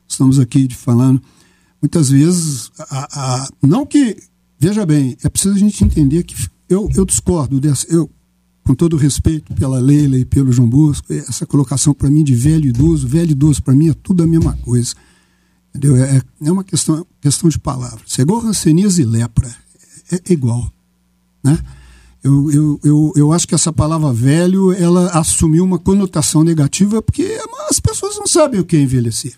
Estamos aqui falando muitas vezes, a, a, não que veja bem, é preciso a gente entender que eu, eu discordo dessa, eu com todo respeito pela Leila e pelo João Bosco, essa colocação para mim de velho idoso, velho idoso para mim é tudo a mesma coisa. Entendeu? É, é uma questão, questão de palavras. É igual ranceníase e lepra. É, é igual. Né? Eu, eu, eu, eu acho que essa palavra velho ela assumiu uma conotação negativa porque as pessoas não sabem o que é envelhecer.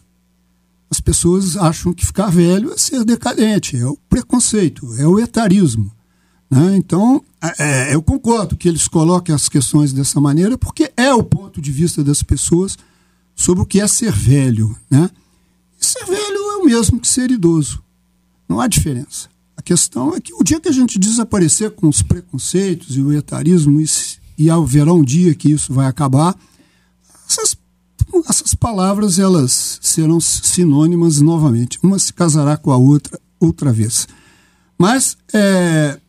As pessoas acham que ficar velho é ser decadente, é o preconceito, é o etarismo. Né? Então, é, é eu concordo que eles coloquem as questões dessa maneira porque é o ponto de vista das pessoas sobre o que é ser velho. Né? Ser velho é o mesmo que ser idoso. Não há diferença. A questão é que o dia que a gente desaparecer com os preconceitos e o etarismo, e, haverá um dia que isso vai acabar, essas, essas palavras elas serão sinônimas novamente. Uma se casará com a outra outra vez. Mas é,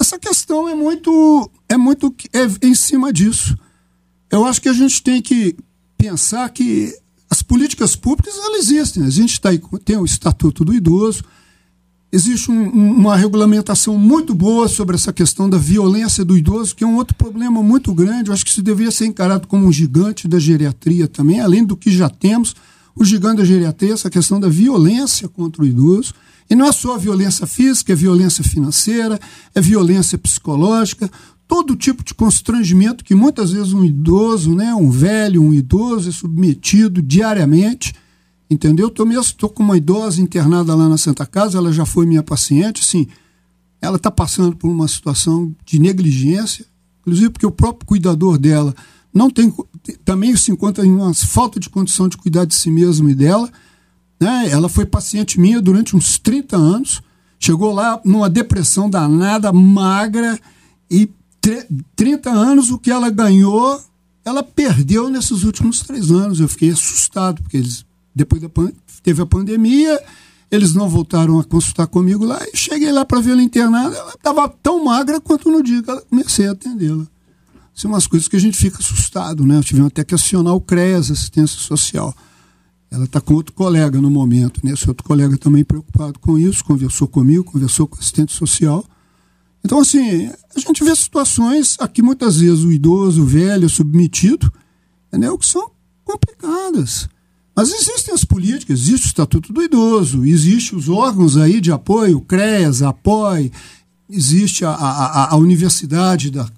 essa questão é muito, é muito é em cima disso. Eu acho que a gente tem que pensar que as políticas públicas elas existem. A gente tá tem o Estatuto do Idoso, Existe um, uma regulamentação muito boa sobre essa questão da violência do idoso, que é um outro problema muito grande. Eu acho que isso deveria ser encarado como um gigante da geriatria também, além do que já temos, o gigante da geriatria, essa questão da violência contra o idoso. E não é só violência física, é violência financeira, é violência psicológica, todo tipo de constrangimento que muitas vezes um idoso, né, um velho, um idoso é submetido diariamente Entendeu? Estou mesmo estou com uma idosa internada lá na Santa Casa, ela já foi minha paciente, sim. Ela está passando por uma situação de negligência, inclusive porque o próprio cuidador dela não tem também se encontra em uma falta de condição de cuidar de si mesmo e dela. Né? Ela foi paciente minha durante uns 30 anos, chegou lá numa depressão danada, magra, e 30 anos o que ela ganhou, ela perdeu nesses últimos três anos. Eu fiquei assustado, porque eles depois da teve a pandemia, eles não voltaram a consultar comigo lá. E cheguei lá para vê-la internada. Ela estava tão magra quanto no dia que eu comecei a atendê-la. São umas coisas que a gente fica assustado, né? Tivemos até que acionar o CREAS, assistência social. Ela está com outro colega no momento, né? Esse outro colega também preocupado com isso, conversou comigo, conversou com o assistente social. Então, assim, a gente vê situações aqui muitas vezes o idoso, o velho, submetido, entendeu? que são complicadas. Mas existem as políticas, existe o Estatuto do Idoso, existe os órgãos aí de apoio, CREAS, APOI, existe a, a, a Universidade da,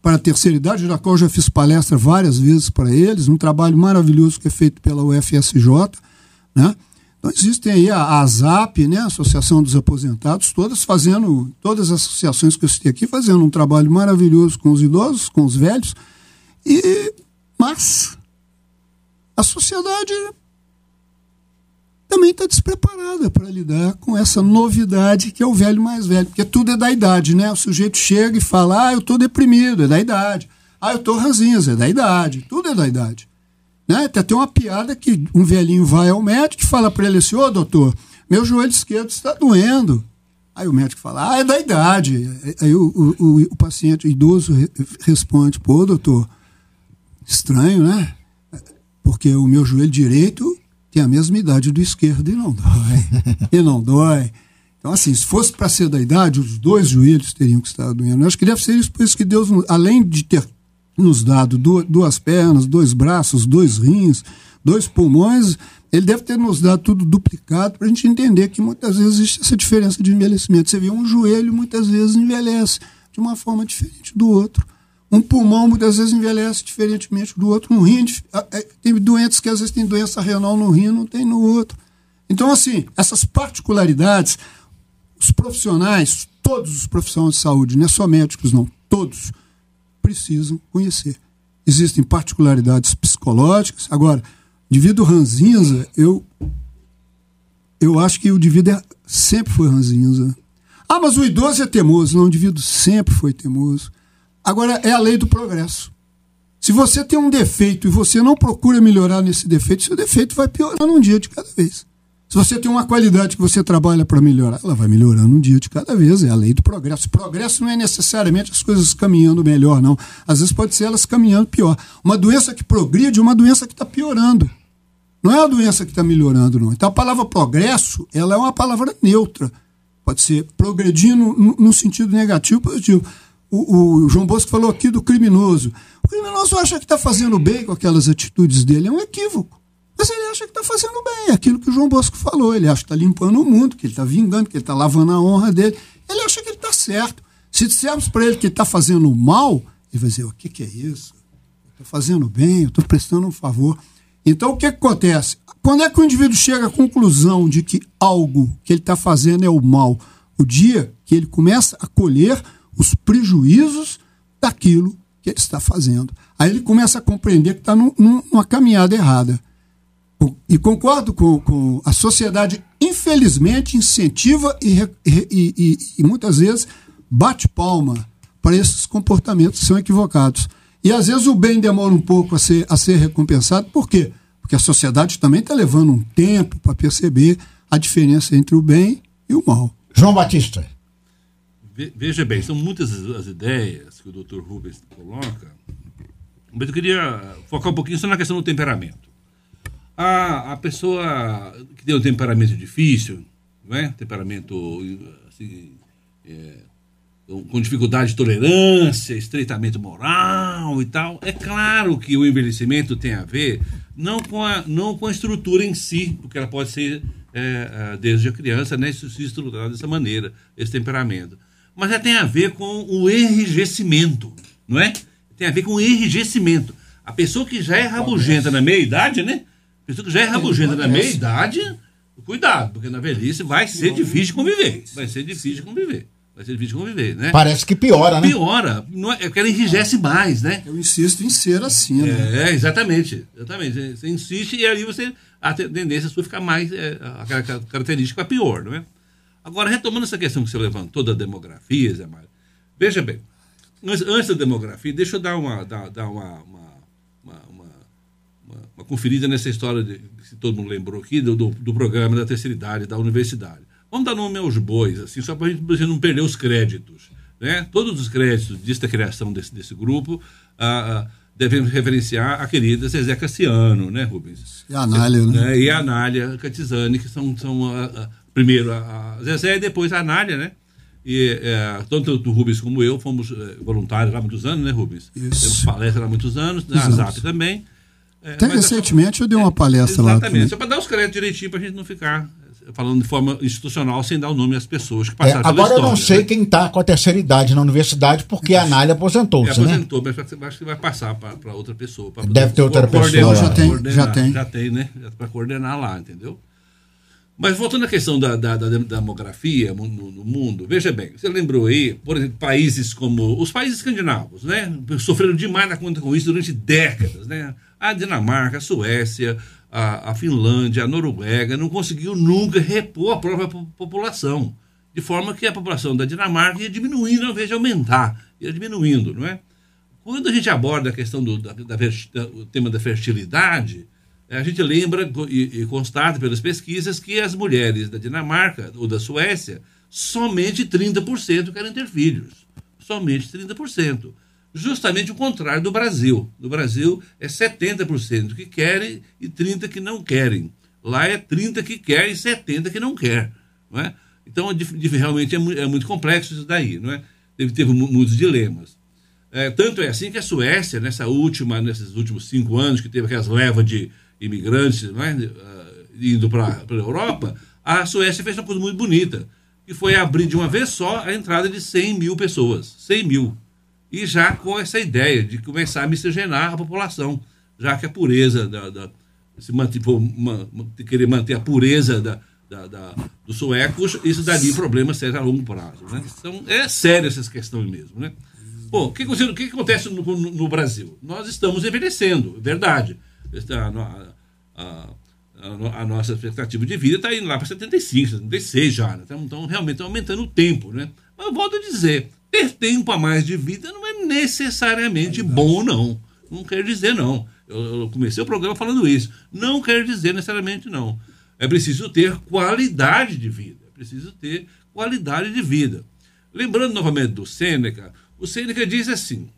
para a Terceira Idade, da qual já fiz palestra várias vezes para eles, um trabalho maravilhoso que é feito pela UFSJ. Né? Então existem aí a, a ASAP, né, Associação dos Aposentados, todas fazendo, todas as associações que eu citei aqui, fazendo um trabalho maravilhoso com os idosos, com os velhos, e mas a sociedade também está despreparada para lidar com essa novidade que é o velho mais velho, porque tudo é da idade, né? O sujeito chega e fala: ah, eu estou deprimido, é da idade. Ah, eu estou ranzinza, é da idade. Tudo é da idade. Né? Até tem uma piada que um velhinho vai ao médico e fala para ele assim: ô doutor, meu joelho esquerdo está doendo. Aí o médico fala: ah, é da idade. Aí o, o, o, o paciente idoso responde: pô, doutor, estranho, né? Porque o meu joelho direito tem a mesma idade do esquerdo e não dói. e não dói. Então, assim, se fosse para ser da idade, os dois joelhos teriam que estar doendo. Eu acho que deve ser isso, por isso que Deus, além de ter nos dado duas pernas, dois braços, dois rins, dois pulmões, ele deve ter nos dado tudo duplicado para a gente entender que muitas vezes existe essa diferença de envelhecimento. Você vê um joelho muitas vezes envelhece de uma forma diferente do outro. Um pulmão muitas vezes envelhece diferentemente do outro. Um rim, é, tem doentes que às vezes têm doença renal no rim, não tem no outro. Então, assim, essas particularidades, os profissionais, todos os profissionais de saúde, não é só médicos, não, todos precisam conhecer. Existem particularidades psicológicas. Agora, indivíduo ranzinza, eu, eu acho que o indivíduo é, sempre foi ranzinza. Ah, mas o idoso é teimoso. Não, o indivíduo sempre foi teimoso. Agora, é a lei do progresso. Se você tem um defeito e você não procura melhorar nesse defeito, seu defeito vai piorando um dia de cada vez. Se você tem uma qualidade que você trabalha para melhorar, ela vai melhorando um dia de cada vez. É a lei do progresso. Progresso não é necessariamente as coisas caminhando melhor, não. Às vezes pode ser elas caminhando pior. Uma doença que progride é uma doença que está piorando. Não é a doença que está melhorando, não. Então a palavra progresso, ela é uma palavra neutra. Pode ser progredindo no, no sentido negativo ou positivo o, o, João Bosco falou aqui do criminoso. O criminoso acha que está fazendo bem com aquelas atitudes dele, é um equívoco. Mas ele acha que está fazendo bem, é aquilo que o João Bosco falou. Ele acha que está limpando o mundo, que ele está vingando, que ele está lavando a honra dele. Ele acha que ele está certo. Se dissermos para ele que está fazendo mal, ele vai dizer: o que, que é isso? Estou fazendo bem, estou prestando um favor. Então, o que, que acontece? Quando é que o indivíduo chega à conclusão de que algo que ele está fazendo é o mal? O dia que ele começa a colher os prejuízos daquilo que ele está fazendo. Aí ele começa a compreender que está numa caminhada errada. E concordo com, com a sociedade, infelizmente, incentiva e, e, e, e muitas vezes bate palma para esses comportamentos que são equivocados. E às vezes o bem demora um pouco a ser, a ser recompensado, por quê? Porque a sociedade também está levando um tempo para perceber a diferença entre o bem e o mal. João Batista. Veja bem, são muitas as ideias que o Dr. Rubens coloca, mas eu queria focar um pouquinho só na questão do temperamento. A, a pessoa que tem um temperamento difícil, não é? temperamento assim, é, com dificuldade de tolerância, estreitamento moral e tal, é claro que o envelhecimento tem a ver não com a, não com a estrutura em si, porque ela pode ser é, desde a criança, né, se estruturar dessa maneira, esse temperamento. Mas já tem a ver com o enrijecimento, não é? Tem a ver com o enrijecimento. A pessoa que já é rabugenta na meia idade, né? Pessoa que já é rabugenta na meia idade, cuidado, porque na velhice vai ser difícil de conviver. Vai ser difícil de conviver. Vai ser difícil de conviver, né? Parece que piora, né? Piora. Não é, é porque ela enrijece mais, né? Eu insisto em ser assim, né? É, exatamente. Exatamente. Você insiste e aí você. A tendência sua ficar mais. É, aquela característica pior, não é? Agora, retomando essa questão que você levantou da demografia, Zé Mário, veja bem, antes, antes da demografia, deixa eu dar uma, dar, dar uma, uma uma conferida nessa história de, que todo mundo lembrou aqui, do, do, do, programa da terceira idade da universidade. Vamos dar nome aos bois, assim, só para a gente não perder os créditos. Né? Todos os créditos desta criação desse, desse grupo ah, ah, devemos referenciar a querida Zezé Cassiano, né, Rubens? E a Anália, né? É, e a Anália Catizani, que são, são a, a, primeiro a, Zezé e depois a Anália, né? E é, tanto o Rubens como eu fomos é, voluntários lá há muitos anos, né, Rubens? Isso. Temos palestra há muitos anos, na ZAP também. É, Até recentemente só, eu dei uma palestra é, lá. Exatamente, só para dar os créditos direitinho para a gente não ficar falando de forma institucional sem dar o nome às pessoas que passaram é, Agora história, eu não sei né? quem está com a terceira idade na universidade, porque a Anália aposentou-se, é, aposentou, né? mas acho que vai passar para outra pessoa. Deve ter outra pessoa. Já tem, já tem. Já tem, né? Para coordenar lá, entendeu? Mas voltando à questão da, da, da demografia no, no, mundo, veja bem, você lembrou aí, por exemplo, países como os países escandinavos, né? Sofreram demais na conta com isso durante décadas, né? A Dinamarca, a Suécia, a, a Finlândia, a Noruega não conseguiu nunca repor a própria população. De forma que a população da Dinamarca ia diminuindo ao invés de aumentar, ia diminuindo, não é? Quando a gente aborda a questão do da, da, o tema da fertilidade, a gente lembra e, constata pelas pesquisas que as mulheres da Dinamarca ou da Suécia, somente 30% querem ter filhos. Somente 30%. Justamente o contrário do Brasil. No Brasil é 70% que querem e 30% que não querem. Lá é 30% que quer e 70% que não quer. Não é? Então, realmente é é muito complexo isso daí. Não é? Teve, teve muitos dilemas. É, tanto é assim que a Suécia, nessa última, nesses últimos cinco anos, que teve aquelas levas de imigrantes não é? Uh, indo para a Europa, a Suécia fez uma coisa muito bonita, que foi abrir de uma vez só a entrada de 100 mil pessoas. 100 mil e já com essa ideia de começar a miscigenar a população, já que a pureza da, da se manter, uma, querer manter a pureza da, da, da, dos suecos, isso daria problema sério a longo prazo. Né? Então, é sério essas questões mesmo. Né? Bom, o que, que acontece no, no, no, Brasil? Nós estamos envelhecendo, é verdade. A, a, a, a, nossa expectativa de vida está indo lá para 75, 76 já. Né? Então, então, realmente, está aumentando o tempo. Né? Mas eu volto a dizer, ter tempo a mais de vida não é necessariamente bom, não. Não quer dizer, não. Eu, eu comecei o programa falando isso. Não quer dizer necessariamente, não. É preciso ter qualidade de vida. É preciso ter qualidade de vida. Lembrando novamente do Sêneca, o Sêneca diz assim: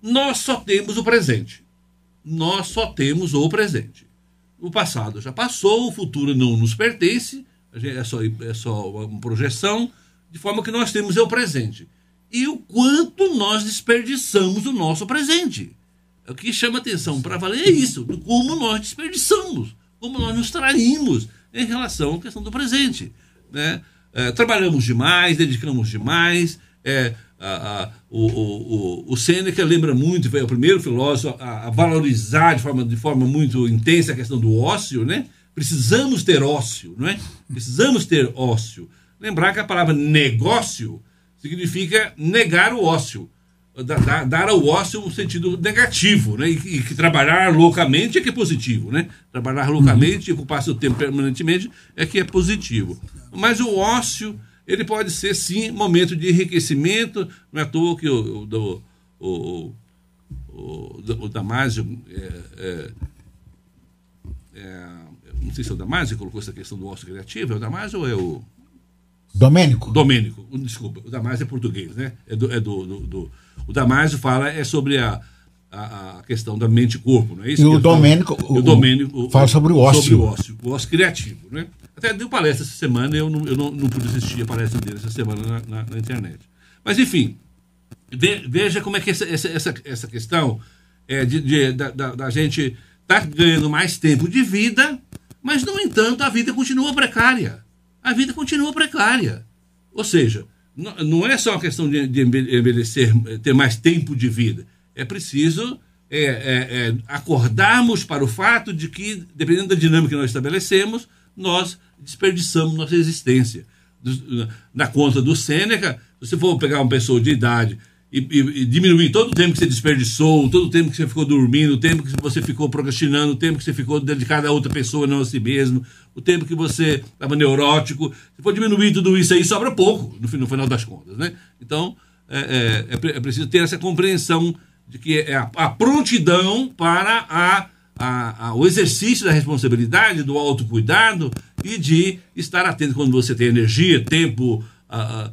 Nós só temos o presente. Nós só temos o presente. O passado já passou, o futuro não nos pertence, é só, é só uma projeção de forma que nós temos é o presente. E o quanto nós desperdiçamos o nosso presente. É o que chama atenção para valer é isso, como nós desperdiçamos, como nós nos traímos em relação à questão do presente. Né? É, trabalhamos demais, dedicamos demais, É, o, o, o Sêneca lembra muito, foi o primeiro filósofo a, a, valorizar de forma, de forma muito intensa a questão do ócio, né? Precisamos ter ócio, não é? Precisamos ter ócio. Lembrar que a palavra negócio significa negar o ócio, dar, dar ao ócio um sentido negativo, né? E, e, que trabalhar loucamente é que é positivo, né? Trabalhar loucamente e ocupar seu tempo permanentemente é que é positivo. Mas o ócio ele pode ser sim momento de enriquecimento. Não é à toa que o, o, o, o, o Damásio. É, é, é, não sei se é o Damásio que colocou essa questão do ócio criativo, é o Damásio ou é o. Domênico? Domênico, desculpa, o Damásio é português, né? É do, é do, do, do o Damásio fala é sobre a, a, a, questão da mente e corpo, não é isso? E o Domênico, o, o Domênico fala sobre o ócio. Sobre o ócio, o ócio criativo, né? Até deu palestra essa semana, eu não, eu não, não pude assistir a palestra dele essa semana na, na, na internet. Mas, enfim, veja como é que essa, essa, essa questão é de, de da, da, da, gente tá ganhando mais tempo de vida, mas, no entanto, a vida continua precária. A vida continua precária. Ou seja, não, não é só uma questão de, de envelhecer, ter mais tempo de vida. É preciso é, é, é, acordarmos para o fato de que, dependendo da dinâmica que nós estabelecemos, nós desperdiçamos nossa existência. Na conta do Sêneca, se você for pegar uma pessoa de idade e, e, e, diminuir todo o tempo que você desperdiçou, todo o tempo que você ficou dormindo, o tempo que você ficou procrastinando, o tempo que você ficou dedicado a outra pessoa, não a si mesmo, o tempo que você estava neurótico, se for diminuir tudo isso aí, sobra pouco, no, no final das contas. Né? Então, é, é, é, preciso ter essa compreensão de que é a, a prontidão para a a, a, o exercício da responsabilidade, do autocuidado e de estar atento quando você tem energia, tempo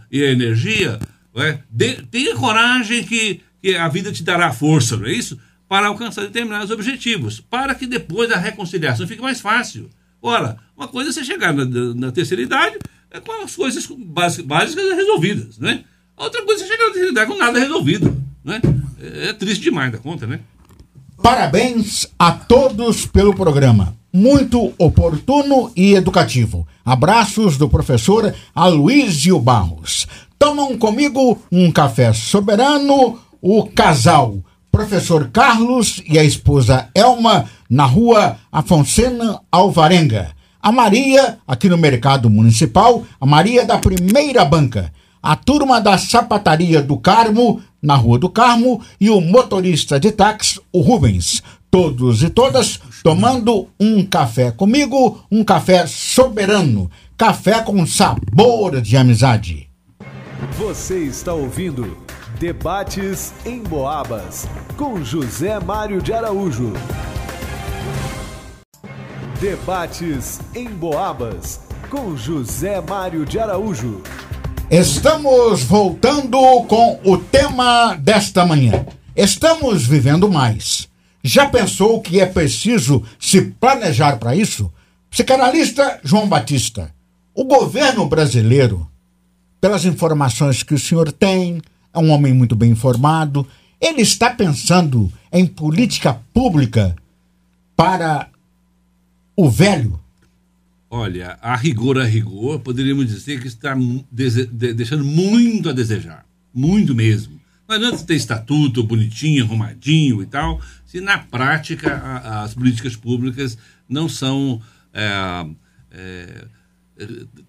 e energia. É? De, tenha coragem que, que a vida te dará força, não é isso? Para alcançar determinados objetivos, para que depois a reconciliação fique mais fácil. Ora, uma coisa é você chegar na, na terceira idade é com as coisas básicas, resolvidas, né? Outra coisa é chegar na terceira idade com nada resolvido, né? É triste demais da conta, né? Parabéns a todos pelo programa. Muito oportuno e educativo. Abraços do professor Aloysio Barros. Tomam comigo um café soberano, o casal, professor Carlos e a esposa Elma, na rua Afonsena Alvarenga. A Maria, aqui no Mercado Municipal, a Maria da primeira banca. A turma da sapataria do Carmo, na Rua do Carmo, e o motorista de táxi, o Rubens. Todos e todas tomando um café comigo, um café soberano, café com sabor de amizade. Você está ouvindo Debates em Boabas, com José Mário de Araújo. Debates em Boabas, com José Mário de Araújo. Estamos voltando com o tema desta manhã. Estamos vivendo mais. Já pensou que é preciso se planejar para isso? Psicanalista João Batista, o governo brasileiro, pelas informações que o senhor tem, é um homem muito bem informado, ele está pensando em política pública para o velho Olha, a rigor, a rigor, poderíamos dizer que está deixando muito a desejar. Muito mesmo. Não adianta ter estatuto bonitinho, arrumadinho e tal, se na prática a, as políticas públicas não são é, é,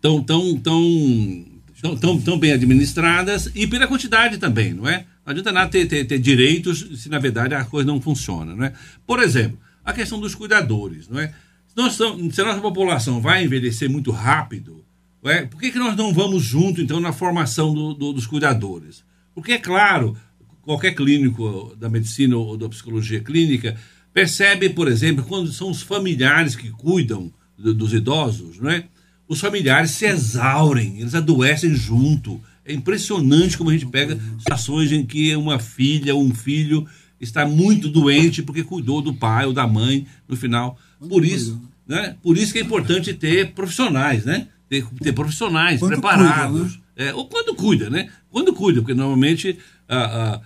tão, tão, tão, tão, tão, tão bem administradas e pela quantidade também, não é? Não adianta nada ter, ter, ter direitos se na verdade a coisa não funciona, não é? Por exemplo, a questão dos cuidadores, não é? nós estamos, se a nossa população vai envelhecer muito rápido, é, por que, que nós não vamos junto, então, na formação do, do, dos cuidadores? Porque, é claro, qualquer clínico da medicina ou da psicologia clínica percebe, por exemplo, quando são os familiares que cuidam do, dos idosos, não é? os familiares se exaurem, eles adoecem junto. É impressionante como a gente pega situações em que uma filha ou um filho está muito doente porque cuidou do pai ou da mãe no final. Por isso, né? Por isso que é importante ter profissionais, né? Ter, ter profissionais quando preparados. Cuida, né? é, ou quando cuida, né? Quando cuida, porque normalmente a, a, a,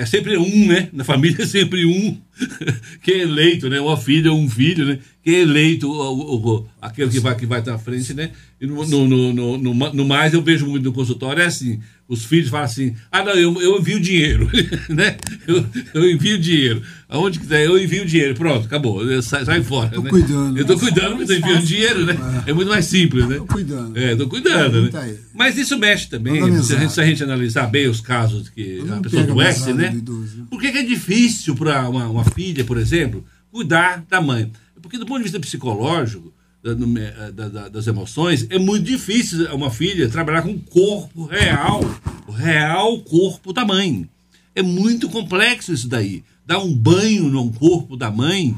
é sempre um, né? Na família é sempre um que é eleito, né? Uma filha ou um filho, né? Que é eleito o, o, aquele que vai, que vai estar à frente, né? E no, no, no, no, no, mais eu vejo muito no consultório é assim, os filhos falam assim: ah, não, eu, eu envio dinheiro, né? Eu, eu envio dinheiro. Aonde quiser, eu envio dinheiro. Pronto, acabou. Sai, sai fora. Tô né? cuidando. Eu tô cuidando, mas tô enviando dinheiro, né? É. muito mais simples, né? Tô cuidando. É, tô cuidando, né? Tá mas isso mexe também. Se a, gente, se a, gente, analisar bem os casos que a pessoa adoece, né? né? Por que, é difícil para uma, uma filha, por exemplo, cuidar da mãe? Porque do ponto de vista psicológico, eh, da, da, das emoções, é muito difícil uma filha trabalhar com o corpo real, o real corpo da mãe. É muito complexo isso daí. Dar um banho no corpo da mãe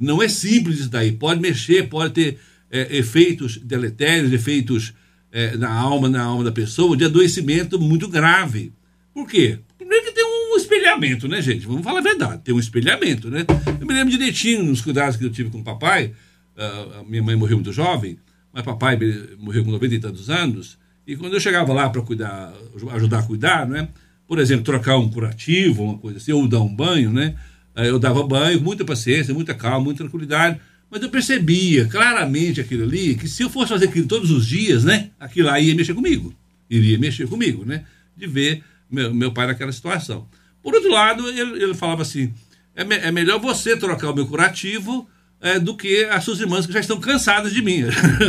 não é simples isso daí. Pode mexer, pode ter é, efeitos deletérios, efeitos é, na alma, na alma da pessoa, de adoecimento muito grave. Por quê? Primeiro que tem um espelhamento, né, gente? Vamos falar a verdade, tem um espelhamento, né? Eu me lembro direitinho nos cuidados que eu tive com o papai Uh, minha mãe morreu muito jovem, mas papai morreu com 90 e tantos anos. E quando eu chegava lá para cuidar, ajudar a cuidar, né? Por exemplo, trocar um curativo, uma coisa assim, ou dar um banho, né? Eu dava banho muita paciência, muita calma, muita tranquilidade. Mas eu percebia claramente aquilo ali, que se eu fosse fazer aquilo todos os dias, né? Aquilo lá ia mexer comigo. Iria mexer comigo, né? De ver meu, meu pai naquela situação. Por outro lado, ele, ele falava assim: é, me, é melhor você trocar o meu curativo é, do que as suas irmãs que já estão cansadas de mim.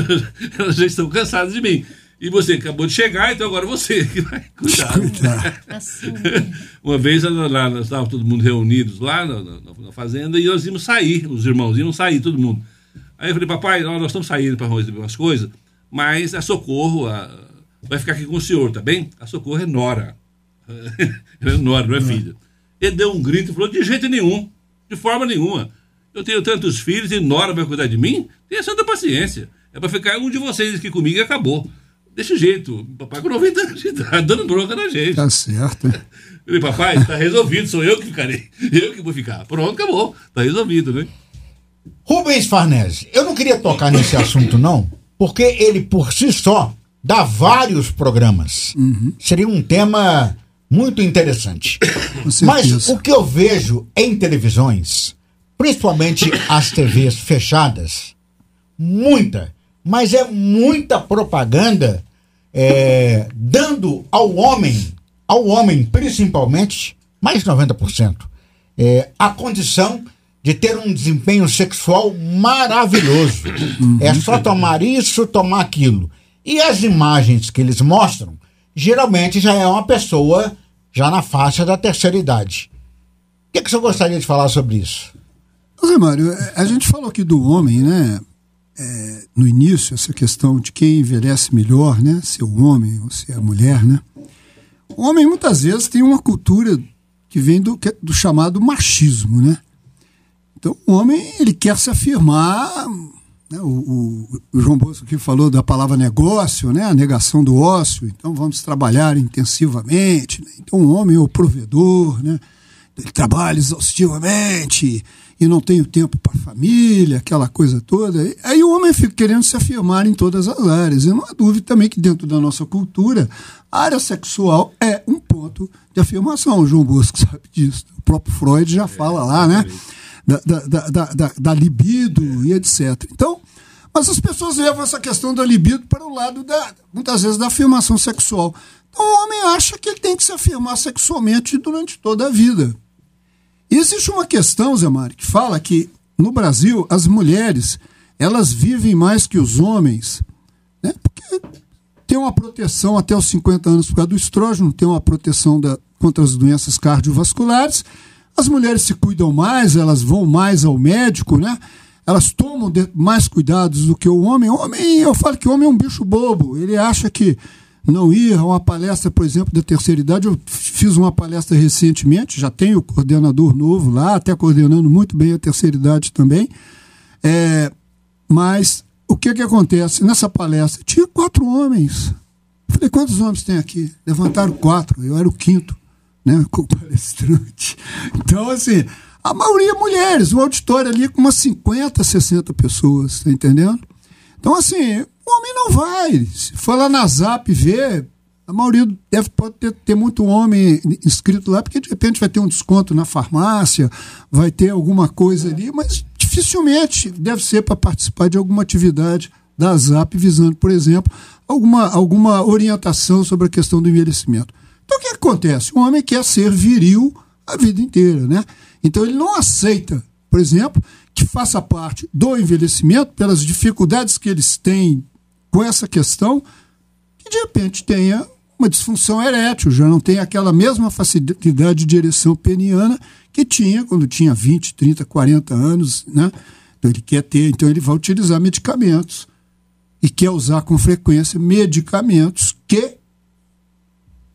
Elas já estão cansadas de mim. E você acabou de chegar, então agora você que vai cuidar. Assim. Uma vez lá, nós estávamos todo mundo reunidos lá na, na, na, fazenda e nós íamos sair, os irmãos iam sair, todo mundo. Aí eu falei, papai, nós estamos saindo para receber umas coisas, mas a Socorro a, vai ficar aqui com o senhor, tá bem? A Socorro é Nora. é Nora, não é filha. Ele deu um grito e falou, de jeito nenhum, de forma nenhuma. Eu tenho tantos filhos e Nora vai cuidar de mim? Tenha santa paciência. É para ficar um de vocês aqui comigo e acabou. Desse jeito. Papai com 90 anos de idade, dando bronca na gente. Tá certo. Eu falei, papai, tá resolvido, sou eu que ficarei. Eu que vou ficar. Pronto, acabou. Tá resolvido, né? Rubens Farnese, eu não queria tocar nesse assunto, não, porque ele por si só dá vários programas. Uhum. Seria um tema muito interessante. Mas o que eu vejo em televisões principalmente as TVs fechadas, muita, mas é muita propaganda é, dando ao homem, ao homem principalmente, mais de 90%, é, a condição de ter um desempenho sexual maravilhoso. É só tomar isso, tomar aquilo. E as imagens que eles mostram, geralmente já é uma pessoa já na faixa da terceira idade. O que, que você gostaria de falar sobre isso? Zé Mário, é, a gente falou aqui do homem, né? É, no início, essa questão de quem envelhece melhor, né? Se é o homem ou se é a mulher, né? O homem muitas vezes tem uma cultura que vem do, do chamado machismo, né? Então, o homem, ele quer se afirmar. Né? O, o, o, João Bosco aqui falou da palavra negócio, né? A negação do ócio. Então, vamos trabalhar intensivamente. Né? Então, o homem é o provedor, né? Ele trabalha exaustivamente e não tenho tempo para a família, aquela coisa toda. Aí o homem fica querendo se afirmar em todas as áreas. E não há dúvida também que dentro da nossa cultura, a área sexual é um ponto de afirmação. O João Bosco sabe disso. O próprio Freud já fala lá, né? Da, da, da, da libido e etc. Então, mas as pessoas levam essa questão da libido para o lado da, muitas vezes, da afirmação sexual. Então o homem acha que ele tem que se afirmar sexualmente durante toda a vida. E existe uma questão, Zé Mário, que fala que no Brasil as mulheres elas vivem mais que os homens, né? porque tem uma proteção até os 50 anos por causa do estrógeno, tem uma proteção da, contra as doenças cardiovasculares. As mulheres se cuidam mais, elas vão mais ao médico, né? Elas tomam mais cuidados do que o homem. O homem, eu falo que o homem é um bicho bobo. Ele acha que não ir a uma palestra, por exemplo, da terceira idade. Eu fiz uma palestra recentemente, já tenho coordenador novo lá, até coordenando muito bem a terceira idade também. É, mas o que, que acontece? Nessa palestra tinha quatro homens. Falei, quantos homens tem aqui? Levantaram quatro, eu era o quinto, né, com o palestrante. Então, assim, a maioria mulheres, o auditório ali com umas 50, 60 pessoas, tá entendendo? Então, assim, o homem não vai. Se for lá na Zap ver, a maioria deve pode ter, ter muito homem inscrito lá, porque de repente vai ter um desconto na farmácia, vai ter alguma coisa ali, mas dificilmente deve ser para participar de alguma atividade da Zap visando, por exemplo, alguma, alguma orientação sobre a questão do envelhecimento. Então o que acontece? O homem quer ser viril a vida inteira, né? Então ele não aceita, por exemplo, que faça parte do envelhecimento pelas dificuldades que eles têm com essa questão, que de repente tenha uma disfunção erétil, já não tem aquela mesma facilidade de ereção peniana que tinha quando tinha 20, 30, 40 anos, né? Então ele quer ter, então ele vai utilizar medicamentos e quer usar com frequência medicamentos que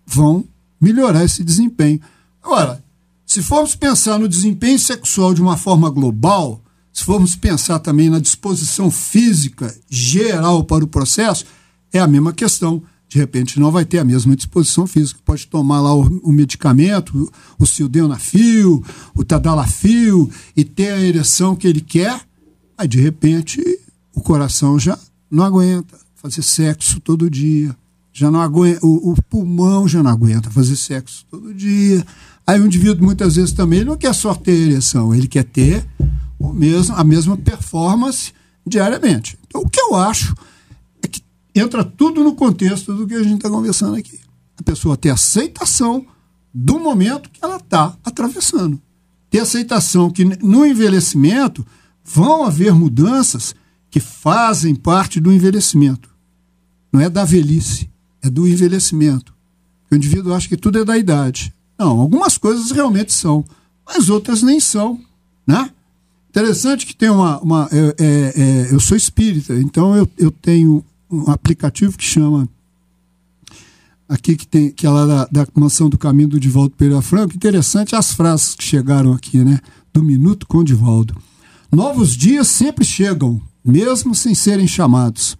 vão melhorar esse desempenho. Agora, se formos pensar no desempenho sexual de uma forma global, se formos pensar também na disposição física geral para o processo, é a mesma questão. De repente não vai ter a mesma disposição física. Pode tomar lá o, o medicamento, o sildenafil, o tadalafil, e ter a ereção que ele quer, aí de repente o coração já não aguenta fazer sexo todo dia. Já não aguenta, o, o pulmão já não aguenta fazer sexo todo dia. Aí o indivíduo muitas vezes também não quer só ter ereção, ele quer ter o mesmo, a mesma performance diariamente. Então o que eu acho é que entra tudo no contexto do que a gente está conversando aqui. A pessoa ter aceitação do momento que ela está atravessando. Ter aceitação que no envelhecimento vão haver mudanças que fazem parte do envelhecimento. Não é da velhice, é do envelhecimento. O indivíduo acha que tudo é da idade. Não, algumas coisas realmente são, mas outras nem são, né? Interessante que tem uma. uma é, é, é, eu sou espírita, então eu, eu tenho um aplicativo que chama. Aqui que tem, que é lá da, da mansão do caminho do Divaldo Pereira Franco. Interessante as frases que chegaram aqui, né? Do Minuto com Divaldo. Novos dias sempre chegam, mesmo sem serem chamados.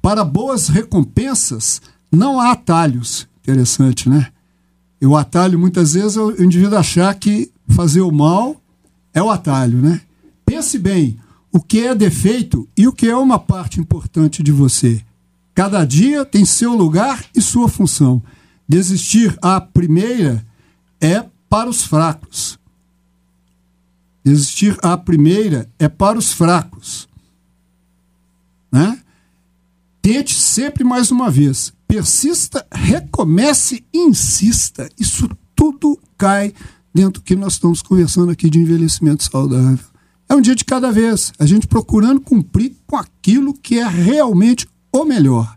Para boas recompensas, não há atalhos. Interessante, né? E o atalho, muitas vezes, é o indivíduo achar que fazer o mal é o atalho, né? Pense bem, o que é defeito e o que é uma parte importante de você. Cada dia tem seu lugar e sua função. Desistir à primeira é para os fracos. Desistir à primeira é para os fracos. Né? Tente sempre mais uma vez persista, recomece insista. Isso tudo cai dentro do que nós estamos conversando aqui de envelhecimento saudável. É um dia de cada vez, a gente procurando cumprir com aquilo que é realmente o melhor.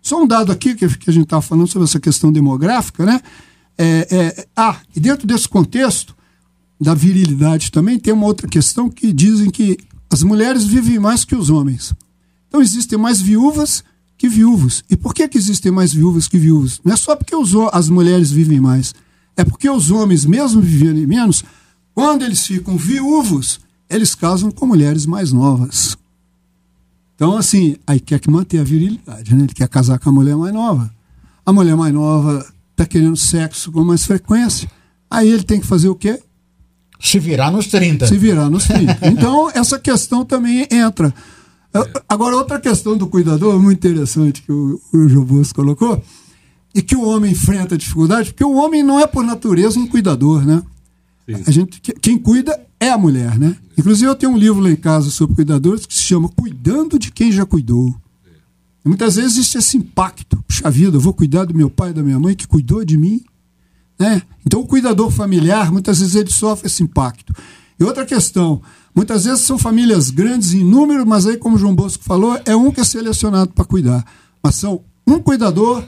Só um dado aqui que, a gente estava falando sobre essa questão demográfica, né? É, é, ah, e dentro desse contexto da virilidade também tem uma outra questão que dizem que as mulheres vivem mais que os homens. Então existem mais viúvas que viúvos. E por que, que existem mais viúvas que viúvos? Não é só porque os, as mulheres vivem mais. É porque os homens, mesmo vivendo menos, quando eles ficam viúvos, eles casam com mulheres mais novas. Então, assim, aí quer que manter a virilidade, né? Ele quer casar com a mulher mais nova. A mulher mais nova está querendo sexo com mais frequência. Aí ele tem que fazer o quê? Se virar nos 30. Se virar nos 30. Então, essa questão também entra. Agora, outra questão do cuidador, muito interessante, que o, o Bosco colocou, e que o homem enfrenta dificuldade, porque o homem não é por natureza um cuidador, né? A gente, quem cuida é a mulher, né? Inclusive eu tenho um livro lá em casa sobre cuidadores que se chama Cuidando de quem já cuidou. E muitas vezes existe esse impacto. Puxa vida, eu vou cuidar do meu pai e da minha mãe que cuidou de mim. Né? Então o cuidador familiar, muitas vezes ele sofre esse impacto. E outra questão, muitas vezes são famílias grandes em número, mas aí, como o João Bosco falou, é um que é selecionado para cuidar. Mas são um cuidador,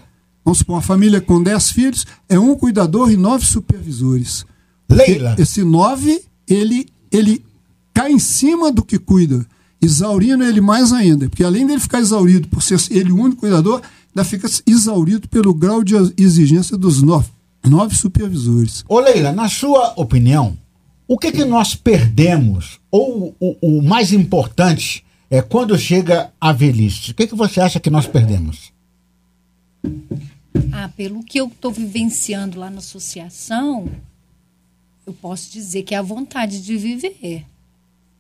vamos supor, uma família com dez filhos, é um cuidador e nove supervisores. Leila. Esse nove, ele, ele cai em cima do que cuida, exaurindo ele mais ainda. Porque além dele ficar exaurido por ser ele o único cuidador, ainda fica exaurido pelo grau de exigência dos nove, nove supervisores. Ô Leila, na sua opinião, o que, que nós perdemos, ou o, o mais importante, é quando chega a velhice? O que, que você acha que nós perdemos? Ah, pelo que eu estou vivenciando lá na associação, eu posso dizer que é a vontade de viver.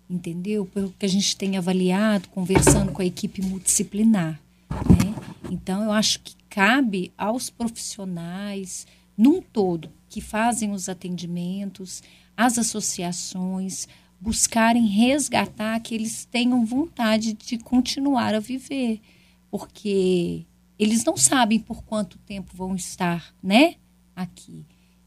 Entendeu? Pelo que a gente tem avaliado, conversando com a equipe multidisciplinar. Né? Então, eu acho que cabe aos profissionais, num todo, que fazem os atendimentos, as associações buscarem resgatar que eles tenham vontade de continuar a viver, porque eles não sabem por quanto tempo vão estar, né? aqui.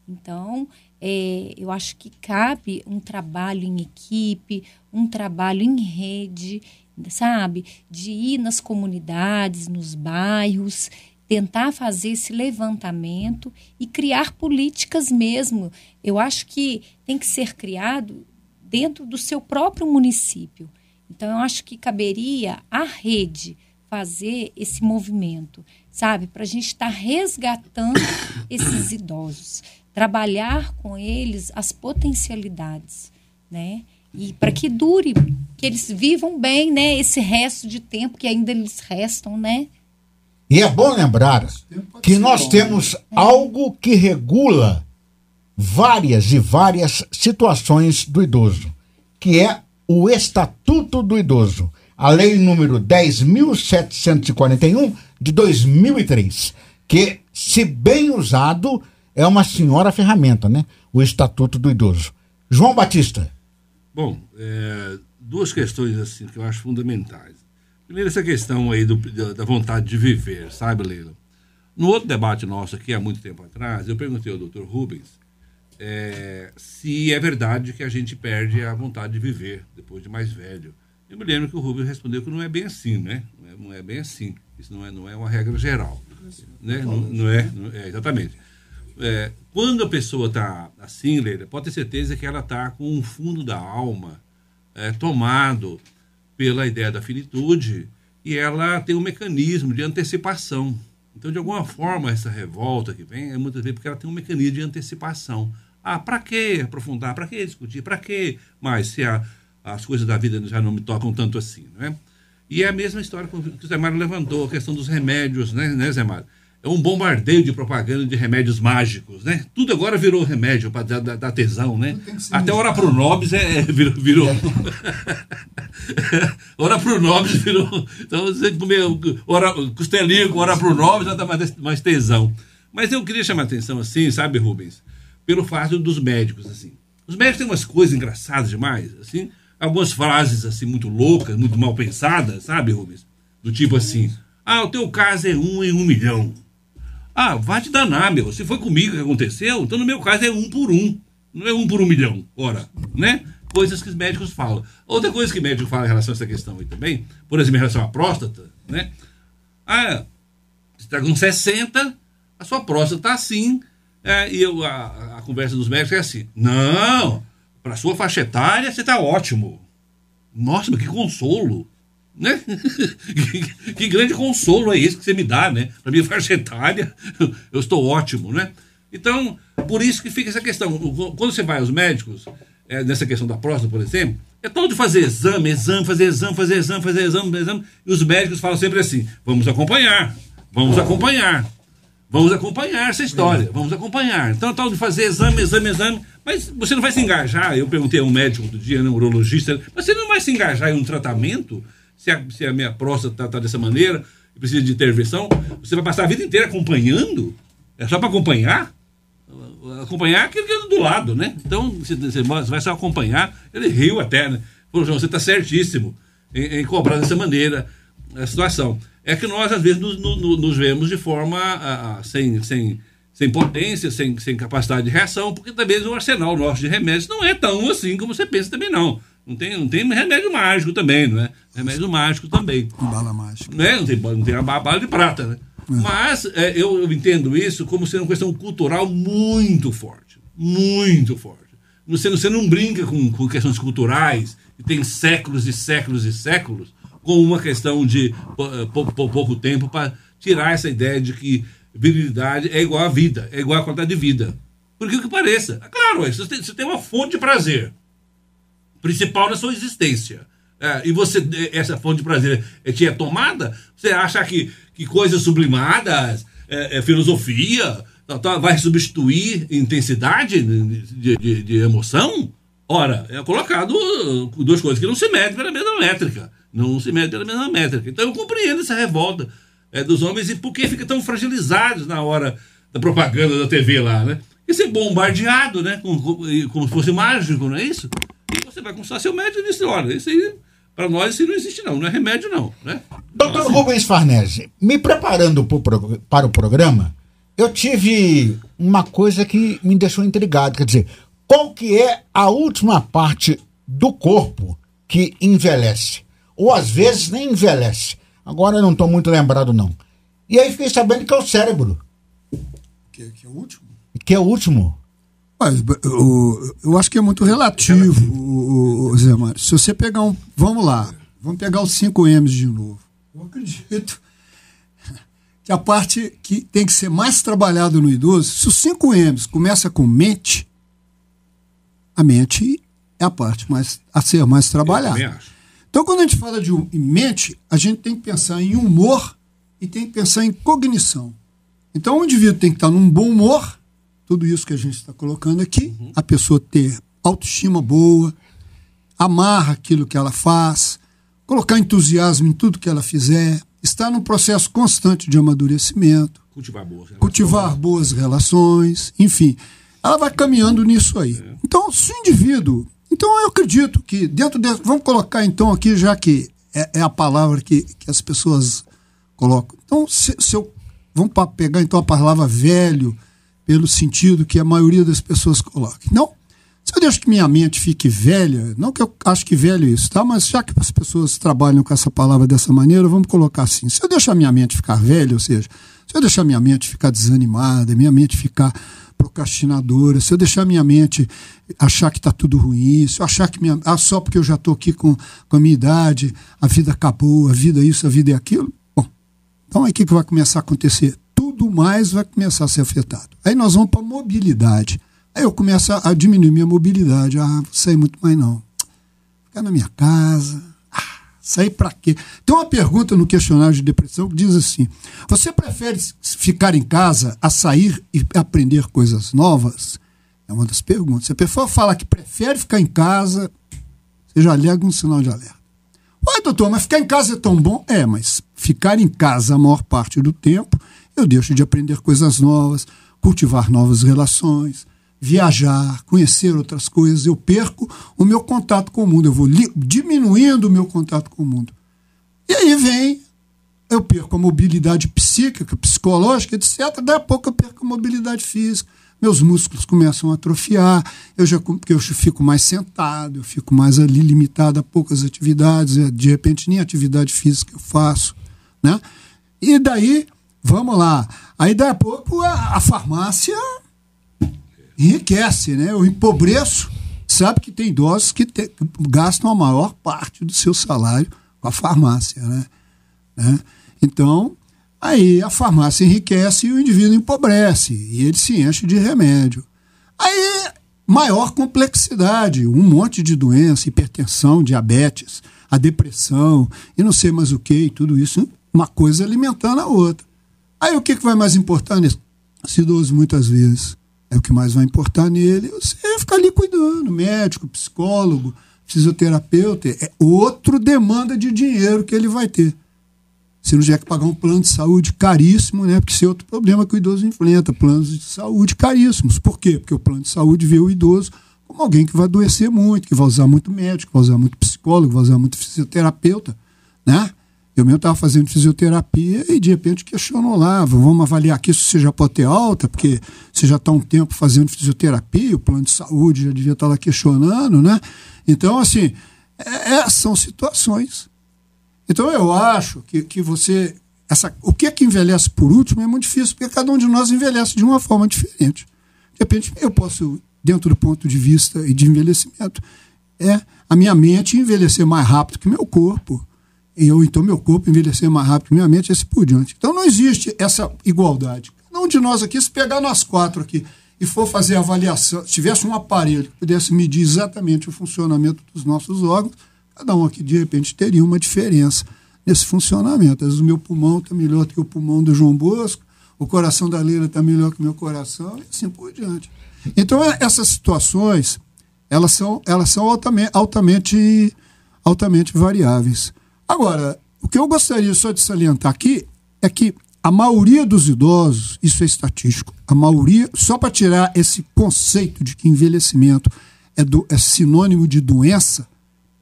Então, é, eu acho que cabe um trabalho em equipe, um trabalho em rede, sabe? De ir nas comunidades, nos bairros, tentar fazer esse levantamento e criar políticas mesmo. Eu acho que tem que ser criado dentro do seu próprio município. Então, eu acho que caberia à rede fazer esse movimento, sabe? Para a gente estar tá resgatando esses idosos, trabalhar com eles as potencialidades, né? E para que dure, que eles vivam bem, né? Esse resto de tempo que ainda lhes restam, né? E é bom lembrar que nós temos algo que regula várias e várias situações do idoso, que é o Estatuto do Idoso a lei número 10.741 de 2003, que, se bem usado, é uma senhora ferramenta, né? O Estatuto do Idoso. João Batista. Bom, é, duas questões assim que eu acho fundamentais. Primeiro, essa questão aí do, da vontade de viver, sabe, Leila? No outro debate nosso aqui, há muito tempo atrás, eu perguntei ao Dr. Rubens é, se é verdade que a gente perde a vontade de viver depois de mais velho. Eu me lembro que o Rubens respondeu que não é bem assim, né? Não é, não é bem assim. Isso não é, não é uma regra geral. Né? Não, não, é, não é, exatamente. É, quando a pessoa está assim, Leila, pode ter certeza que ela está com um fundo da alma é, tomado pela ideia da finitude e ela tem um mecanismo de antecipação. Então, de alguma forma, essa revolta que vem é muitas vezes porque ela tem um mecanismo de antecipação. Ah, para que aprofundar? Para que discutir? Para que mais? Se a as coisas da vida já não me tocam tanto assim, né? E é a mesma história que o Zé Mário levantou, a questão dos remédios, né, né Zé Mário? É um bombardeio de propaganda de remédios mágicos, né? Tudo agora virou remédio para dar, dar, tesão, né? Até hora pro Nobis é, é, virou. virou. hora pro Nobis virou. Então, você comer hora, costelinha com hora pro Nobis já dá mais, mais tesão. Mas eu queria chamar a atenção assim, sabe, Rubens? Pelo fato dos médicos, assim. Os médicos têm umas coisas engraçadas demais, assim algumas frases assim muito loucas, muito mal pensadas, sabe, Rubens? Do tipo assim: ah, o teu caso é um em um milhão. Ah, vai te danar, meu. Se foi comigo que aconteceu, então no meu caso é um por um. Não é um por um milhão, ora, né? Coisas que os médicos falam. Outra coisa que o médico fala em relação a essa questão aí também, por exemplo, em relação à próstata, né? Ah, você está com 60, a sua próstata está assim. É, e eu, a, a conversa dos médicos é assim: não, para sua faixa etária, você está ótimo. Nossa, mas que consolo. Né? que, que, grande consolo é esse que você me dá, né? Para minha faixa etária, eu estou ótimo, né? Então, por isso que fica essa questão. Quando você vai aos médicos, é, nessa questão da próstata, por exemplo, é todo de fazer exame, exame, fazer exame, fazer exame, fazer exame, fazer exame. E os médicos falam sempre assim: vamos acompanhar, vamos acompanhar. Vamos acompanhar essa história, vamos acompanhar. Então, tal de fazer exame, exame, exame, mas você não vai se engajar. Eu perguntei a um médico outro dia, né, um urologista, mas você não vai se engajar em um tratamento se a, se a minha próstata está tá dessa maneira, precisa de intervenção? Você vai passar a vida inteira acompanhando? É só para acompanhar? Acompanhar aquele que é do lado, né? Então, você, vai só acompanhar. Ele riu até, né? Falou, João, você está certíssimo em, em cobrar dessa maneira a situação é que nós, às vezes, nos, nos, nos vemos de forma uh, sem, sem, sem potência, sem, sem capacidade de reação, porque também o arsenal nosso de remédios não é tão assim como você pensa também, não. Não tem, não tem remédio mágico também, não é? Remédio mágico também. Bala mágica. Não, é? não, tem, não tem a bala de prata, né? É. Mas é, eu, eu entendo isso como sendo uma questão cultural muito forte. Muito forte. Você, você não brinca com, com questões culturais, que tem séculos e séculos e séculos, com uma questão de eh, pouco tempo para tirar essa ideia de que virilidade é igual a vida, é igual a qualidade de vida. Por que que pareça. É claro, você tem, você tem uma fonte de prazer principal na sua existência. É, e você, essa fonte de prazer é, tinha tomada, você acha que, que coisas sublimadas, é, é filosofia, tá, tá, vai substituir intensidade de, de, de, emoção? Ora, é colocado duas coisas que não se medem pela mesma métrica não se mede pela mesma métrica. Então eu compreendo essa revolta é, dos homens e por que ficam tão fragilizados na hora da propaganda da TV lá, né? E ser bombardeado, né? Como, como se fosse mágico, não é isso? Você vai consultar seu médico e diz, olha, isso aí, para nós, isso não existe não, não é remédio não, né? Doutor então, assim, Rubens Farnese, me preparando pro, para o programa, eu tive uma coisa que me deixou intrigado. Quer dizer, qual que é a última parte do corpo que envelhece? Ou às vezes nem envelhece. Agora eu não estou muito lembrado, não. E aí fiquei sabendo que é o cérebro. Que, que é o último? Que é o último. Mas, eu, eu acho que é muito relativo, o, o, Zé Mário. Se você pegar um. Vamos lá, vamos pegar os 5 M's de novo. Eu acredito que a parte que tem que ser mais trabalhada no idoso, se os 5 M's começa com mente, a mente é a parte mais, a ser mais trabalhada. Então, quando a gente fala de mente, a gente tem que pensar em humor e tem que pensar em cognição. Então, o indivíduo tem que estar num bom humor tudo isso que a gente está colocando aqui, uhum. a pessoa ter autoestima boa, amarra aquilo que ela faz, colocar entusiasmo em tudo que ela fizer, estar num processo constante de amadurecimento, cultivar boas relações, cultivar boas relações enfim, ela vai caminhando nisso aí. É. Então, se o indivíduo. Então, eu acredito que dentro desse. Vamos colocar então aqui, já que é, é a palavra que, que as pessoas colocam. Então, se, se eu. Vamos pegar então a palavra velho pelo sentido que a maioria das pessoas coloca. Não. Se eu deixo que minha mente fique velha, não que eu acho que velho isso, tá? Mas já que as pessoas trabalham com essa palavra dessa maneira, vamos colocar assim. Se eu deixar minha mente ficar velha, ou seja, se eu deixar minha mente ficar desanimada, minha mente ficar procrastinadora, se eu deixar minha mente achar que está tudo ruim, se eu achar que minha, ah, só porque eu já estou aqui com, com a minha idade, a vida acabou, a vida é isso, a vida é aquilo, bom, então aí o que, que vai começar a acontecer? Tudo mais vai começar a ser afetado. Aí nós vamos para mobilidade. Aí eu começo a diminuir minha mobilidade. Ah, sair muito mais não. Ficar na minha casa. Ah, sair para quê? Tem uma pergunta no questionário de depressão que diz assim: Você prefere ficar em casa a sair e aprender coisas novas? É uma das perguntas. Se a pessoa fala que prefere ficar em casa, você já alega um sinal de alerta. Ué, doutor, mas ficar em casa é tão bom? É, mas ficar em casa a maior parte do tempo eu deixo de aprender coisas novas, cultivar novas relações, viajar, conhecer outras coisas. Eu perco o meu contato com o mundo, eu vou diminuindo o meu contato com o mundo. E aí vem, eu perco a mobilidade psíquica, psicológica, etc. Daí a pouco eu perco a mobilidade física. Meus músculos começam a atrofiar, eu já eu fico mais sentado, eu fico mais ali limitado a poucas atividades, de repente nem atividade física eu faço, né? E daí Vamos lá. Aí, daí a pouco, a, a farmácia enriquece, né? Eu empobreço. Sabe que tem idosos que te, gastam a maior parte do seu salário com a farmácia, né? né? Então, aí a farmácia enriquece e o indivíduo empobrece. E ele se enche de remédio. Aí, maior complexidade, um monte de doença, hipertensão, diabetes, a depressão e não sei mais o que, e tudo isso, uma coisa alimentando a outra. Aí o que, que vai mais importar nesse idoso muitas vezes? É o que mais vai importar nele, você ficar ali cuidando, médico, psicólogo, fisioterapeuta, é outro demanda de dinheiro que ele vai ter. Se não tiver que pagar um plano de saúde caríssimo, né? Porque isso é outro problema que o idoso enfrenta, planos de saúde caríssimos. Por quê? Porque o plano de saúde vê o idoso como alguém que vai adoecer muito, que vai usar muito médico, vai usar muito psicólogo, vai usar muito fisioterapeuta, né? Eu mesmo estava fazendo fisioterapia e de repente questionou lá, vamos avaliar aqui se você já pode ter alta, porque você já está um tempo fazendo fisioterapia, o plano de saúde já devia estar tá lá questionando, né? Então, assim, é, é, são situações. Então eu acho que, que você. Essa, o que é que envelhece por último é muito difícil, porque cada um de nós envelhece de uma forma diferente. De repente, eu posso, dentro do ponto de vista e de envelhecimento, é a minha mente envelhecer mais rápido que meu corpo e ou então meu corpo envelhecer mais rápido minha mente, esse por diante. Então não existe essa igualdade. Cada um de nós aqui, se pegar nós quatro aqui e for fazer avaliação, se tivesse um aparelho que pudesse medir exatamente o funcionamento dos nossos órgãos, cada um aqui de repente teria uma diferença nesse funcionamento. Às vezes o meu pulmão está melhor que o pulmão do João Bosco, o coração da Leila está melhor que o meu coração, e assim por diante. Então é, essas situações, elas são, elas são altamente, altamente, altamente variáveis. Agora, o que eu gostaria só de salientar aqui é que a maioria dos idosos, isso é estatístico, a maioria, só para tirar esse conceito de que envelhecimento é, do, é sinônimo de doença,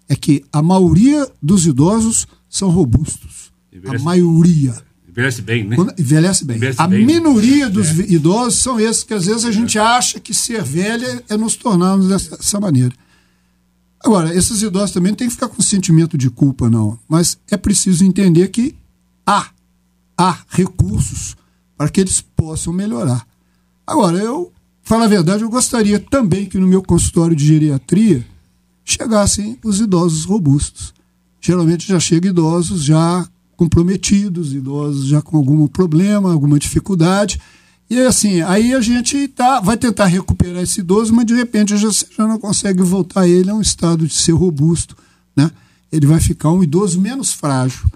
é que a maioria dos idosos são robustos. A maioria. Envelhece bem, né? Quando, envelhece bem. Envelhece a bem, né? minoria dos é. idosos são esses que às vezes a gente acha que ser velha é nos tornarmos dessa, dessa maneira. Agora, esses idosos também tem que ficar com sentimento de culpa, não. Mas é preciso entender que há, há recursos para que eles possam melhorar. Agora, eu, falo a verdade, eu gostaria também que no meu consultório de geriatria chegassem os idosos robustos. Geralmente já chegam idosos já comprometidos, idosos já com algum problema, alguma dificuldade. E assim, aí a gente tá, vai tentar recuperar esse idoso, mas de repente já, já não consegue voltar ele a um estado de ser robusto. Né? Ele vai ficar um idoso menos frágil.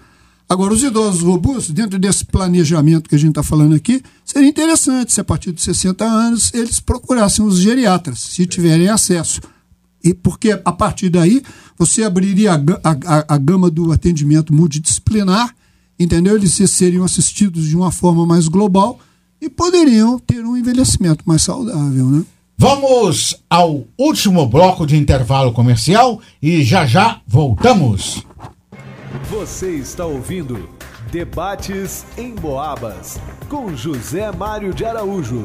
Agora, os idosos robustos, dentro desse planejamento que a gente está falando aqui, seria interessante se a partir de 60 anos eles procurassem os geriatras, se tiverem acesso. E porque a partir daí você abriria a, a, a gama do atendimento multidisciplinar, entendeu? Eles seriam assistidos de uma forma mais global e poderiam ter um envelhecimento mais saudável, né? Vamos ao último bloco de intervalo comercial e já já voltamos. Você está ouvindo Debates em Boabas com José Mário de Araújo.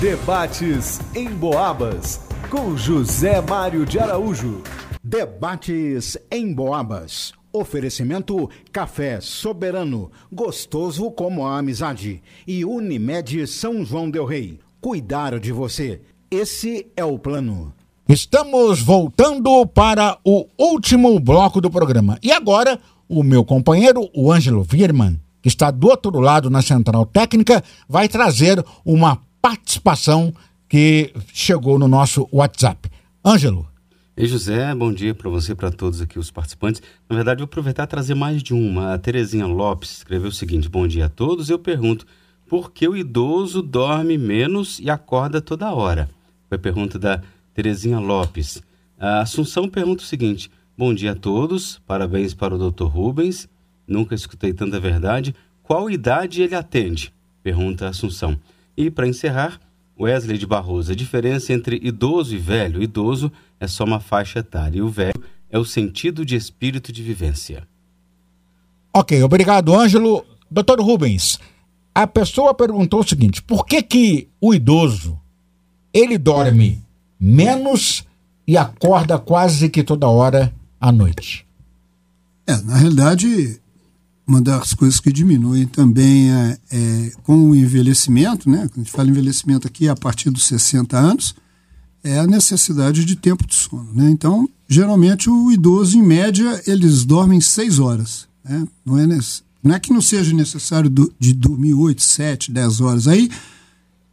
Debates em Boabas com José Mário de Araújo. Debates em Boabas. Oferecimento Café Soberano, gostoso como a amizade. E Unimed São João Del Rei. Cuidar de você. Esse é o plano. Estamos voltando para o último bloco do programa. E agora, o meu companheiro, o Ângelo Virman, que está do outro lado na central técnica, vai trazer uma participação que chegou no nosso WhatsApp. Ângelo. Ei, José, bom dia para você e para todos aqui os participantes. Na verdade, vou aproveitar e trazer mais de uma. A Terezinha Lopes escreveu o seguinte: Bom dia a todos. Eu pergunto, por que o idoso dorme menos e acorda toda hora? Foi a pergunta da Terezinha Lopes. A Assunção pergunta o seguinte: Bom dia a todos, parabéns para o Dr. Rubens. Nunca escutei tanta verdade. Qual idade ele atende? Pergunta a Assunção. E para encerrar, Wesley de Barroso, a diferença entre idoso e velho, idoso é só uma faixa etária e o velho é o sentido de espírito de vivência. Ok, obrigado, Ângelo. Doutor Rubens, a pessoa perguntou o seguinte: por que que o idoso ele dorme menos e acorda quase que toda hora à noite? É, na realidade, uma das coisas que diminuem também é, é, com o envelhecimento, né? Quando a gente fala envelhecimento aqui a partir dos 60 anos, é a necessidade de tempo de sono, né? Então, geralmente o idoso, em média, eles dormem seis horas, né? Não é, não é que não seja necessário do, de dormir 8, 7, 10 horas. Aí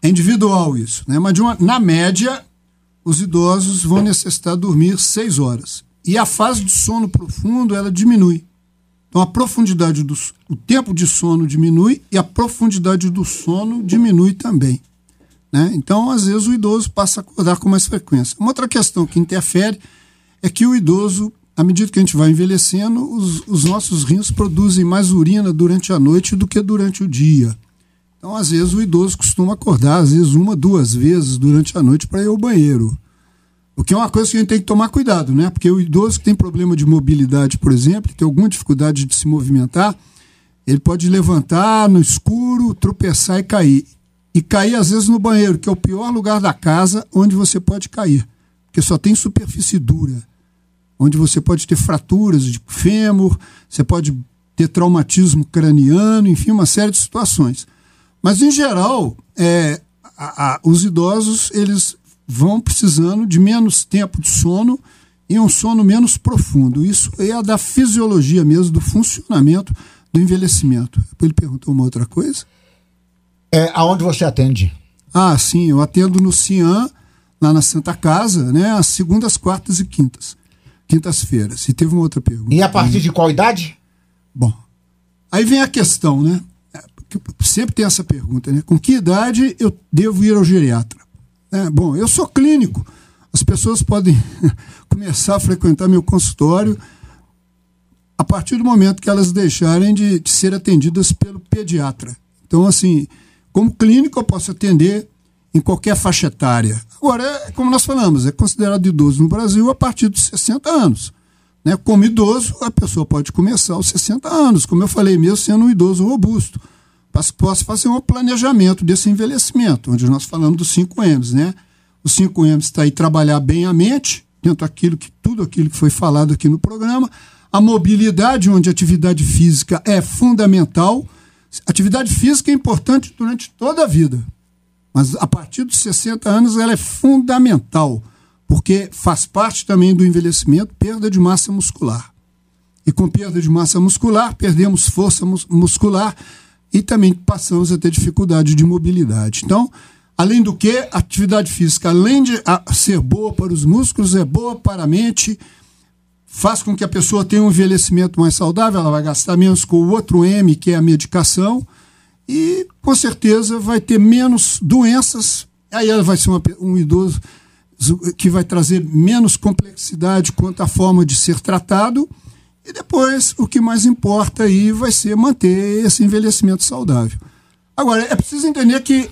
é individual isso, né? Mas uma, na média, os idosos vão necessitar dormir seis horas. E a fase de sono profundo, ela diminui. Então a profundidade do o tempo de sono diminui e a profundidade do sono diminui também. Né? Então, às vezes, o idoso passa a acordar com mais frequência. Uma outra questão que interfere é que o idoso, à medida que a gente vai envelhecendo, os, os nossos rins produzem mais urina durante a noite do que durante o dia. Então, às vezes, o idoso costuma acordar, às vezes, uma, duas vezes durante a noite para ir ao banheiro. O que é uma coisa que a gente tem que tomar cuidado, né? Porque o idoso que tem problema de mobilidade, por exemplo, tem alguma dificuldade de se movimentar, ele pode levantar no escuro, tropeçar e cair. E cair, às vezes, no banheiro, que é o pior lugar da casa onde você pode cair. Porque só tem superfície dura. Onde você pode ter fraturas de fêmur, você pode ter traumatismo craniano, enfim, uma série de situações. Mas, em geral, é, a, a, os idosos, eles vão precisando de menos tempo de sono e um sono menos profundo. Isso é da fisiologia mesmo, do funcionamento do envelhecimento. Ele perguntou uma outra coisa? É, aonde você atende? Ah, sim, eu atendo no CIAN, lá na Santa Casa, né, às segundas, quartas e quintas. Quintas-feiras. E teve uma outra pergunta. E a partir de qual idade? Bom, aí vem a questão, né? Sempre tem essa pergunta, né? Com que idade eu devo ir ao geriatra? É, bom, eu sou clínico. As pessoas podem começar a frequentar meu consultório a partir do momento que elas deixarem de, de, ser atendidas pelo pediatra. Então, assim, como clínico, eu posso atender em qualquer faixa etária. Agora, é, como nós falamos, é considerado idoso no Brasil a partir dos 60 anos. Né? Como idoso, a pessoa pode começar aos 60 anos, como eu falei, mesmo sendo um idoso robusto. Para que possa fazer um planejamento desse envelhecimento, onde nós falamos dos 5 M's. Né? Os 5 M's está aí trabalhar bem a mente, dentro daquilo que tudo aquilo que foi falado aqui no programa. A mobilidade, onde a atividade física é fundamental. Atividade física é importante durante toda a vida, mas a partir dos 60 anos ela é fundamental porque faz parte também do envelhecimento perda de massa muscular. E com perda de massa muscular, perdemos força mus muscular e também passamos a ter dificuldade de mobilidade. Então, além do que, a atividade física, além de ser boa para os músculos, é boa para a mente, faz com que a pessoa tenha um envelhecimento mais saudável, ela vai gastar menos com o outro M, que é a medicação, e com certeza vai ter menos doenças. Aí ela vai ser uma, um idoso que vai trazer menos complexidade quanto à forma de ser tratado. E depois, o que mais importa aí vai ser manter esse envelhecimento saudável. Agora, é preciso entender que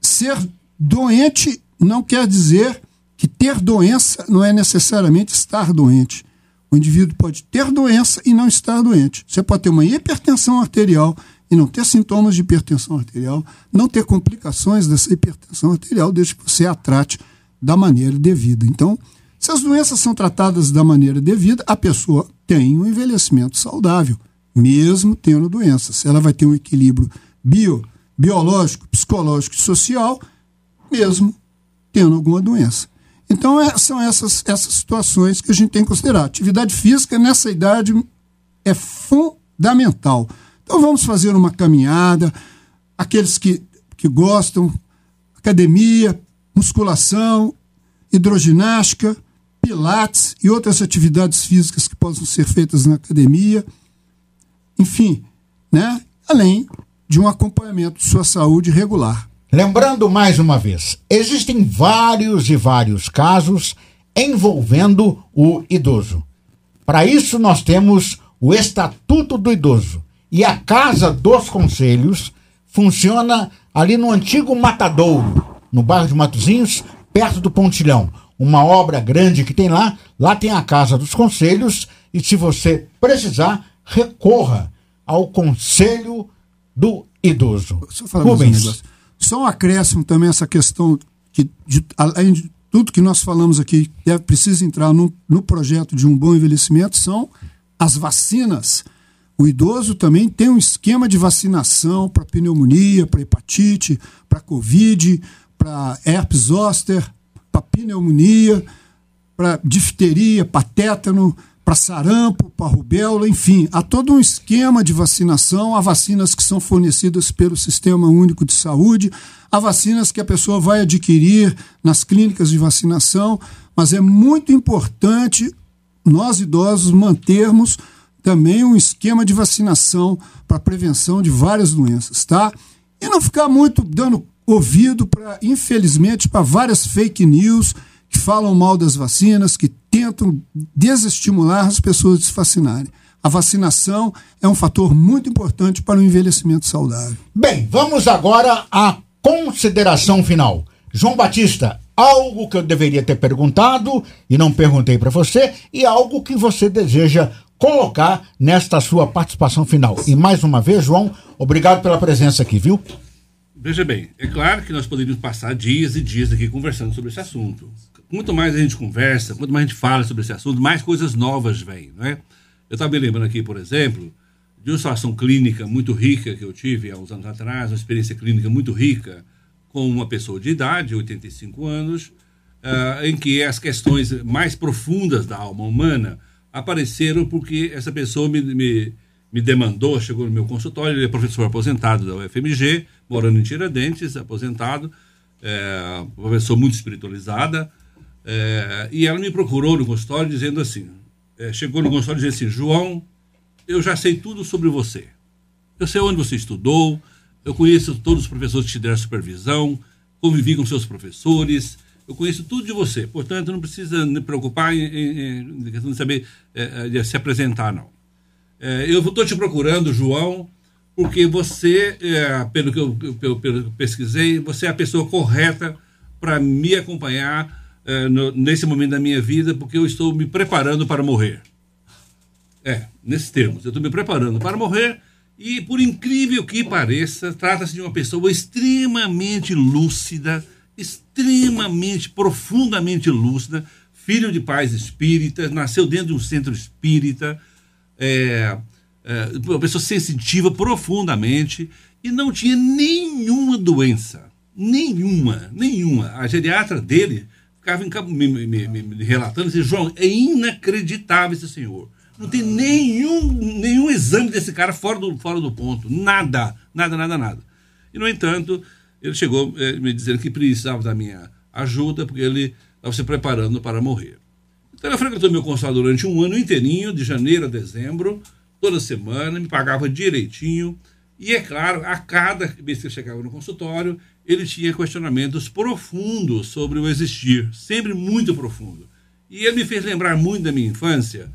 ser doente não quer dizer que ter doença não é necessariamente estar doente. O indivíduo pode ter doença e não estar doente. Você pode ter uma hipertensão arterial e não ter sintomas de hipertensão arterial, não ter complicações dessa hipertensão arterial, desde que você a trate da maneira devida. Então, se as doenças são tratadas da maneira devida, a pessoa tem um envelhecimento saudável, mesmo tendo doenças. Ela vai ter um equilíbrio bio, biológico, psicológico e social, mesmo tendo alguma doença. Então, é, são essas, essas situações que a gente tem que considerar. Atividade física nessa idade é fundamental. Então, vamos fazer uma caminhada. Aqueles que, que gostam, academia, musculação, hidroginástica, pilates e outras atividades físicas que possam ser feitas na academia. Enfim, né? além de um acompanhamento de sua saúde regular. Lembrando mais uma vez, existem vários e vários casos envolvendo o idoso. Para isso, nós temos o Estatuto do Idoso. E a Casa dos Conselhos funciona ali no antigo Matadouro, no bairro de Matozinhos, perto do Pontilhão. Uma obra grande que tem lá. Lá tem a Casa dos Conselhos. E se você precisar, recorra ao Conselho do Idoso. Rubens. Um Só um acréscimo também essa questão que, de, além de tudo que nós falamos aqui, deve, precisa entrar no, no projeto de um bom envelhecimento, são as vacinas. O idoso também tem um esquema de vacinação para pneumonia, para hepatite, para Covid, para herpes zoster, para pneumonia, para difteria, para tétano, para sarampo, para rubéola, enfim, há todo um esquema de vacinação, há vacinas que são fornecidas pelo Sistema Único de Saúde, há vacinas que a pessoa vai adquirir nas clínicas de vacinação, mas é muito importante nós idosos mantermos também um esquema de vacinação para prevenção de várias doenças, tá? E não ficar muito dando ouvido para, infelizmente, para várias fake news que falam mal das vacinas, que tentam desestimular as pessoas de se vacinarem. A vacinação é um fator muito importante para o envelhecimento saudável. Bem, vamos agora à consideração final. João Batista, algo que eu deveria ter perguntado e não perguntei para você, e algo que você deseja colocar nesta sua participação final. E mais uma vez, João, obrigado pela presença aqui, viu? Veja bem, é claro que nós poderíamos passar dias e dias aqui conversando sobre esse assunto. Quanto mais a gente conversa, quanto mais a gente fala sobre esse assunto, mais coisas novas vêm, não é? Eu estava me lembrando aqui, por exemplo, de uma situação clínica muito rica que eu tive há uns anos atrás, uma experiência clínica muito rica com uma pessoa de idade, 85 anos, uh, em que as questões mais profundas da alma humana apareceram porque essa pessoa me, me me demandou, chegou no meu consultório, ele é professor aposentado da UFMG, morando em Tiradentes, aposentado, é, professor muito espiritualizada, é, e ela me procurou no consultório dizendo assim, é, chegou no consultório dizendo assim, João, eu já sei tudo sobre você. Eu sei onde você estudou, eu conheço todos os professores que te deram supervisão, convivi com seus professores, eu conheço tudo de você. Portanto, não precisa me preocupar em, em, em saber é, de se apresentar, não. É, eu estou te procurando, João, porque você, é, pelo, que eu, pelo, pelo que pesquisei, você é a pessoa correta para me acompanhar é, no, nesse momento da minha vida, porque eu estou me preparando para morrer. É, nesses termos. Eu estou me preparando para morrer e, por incrível que pareça, trata-se de uma pessoa extremamente lúcida, extremamente, profundamente lúcida, filho de pais espíritas, nasceu dentro de um centro espírita, é, é, uma pessoa sensitiva profundamente e não tinha nenhuma doença. Nenhuma, nenhuma. A geriatra dele ficava me, me, me, me relatando assim, João, é inacreditável esse senhor. Não tem nenhum, nenhum exame desse cara fora do, fora do ponto. Nada, nada, nada, nada. E, no entanto, ele chegou eh, me dizendo que precisava da minha ajuda, porque ele estava se preparando para morrer. Então, ele frequentou meu consultório durante um ano inteirinho, de janeiro a dezembro, toda semana, me pagava direitinho. E, é claro, a cada vez que ele chegava no consultório, ele tinha questionamentos profundos sobre o existir, sempre muito profundo. E ele me fez lembrar muito da minha infância.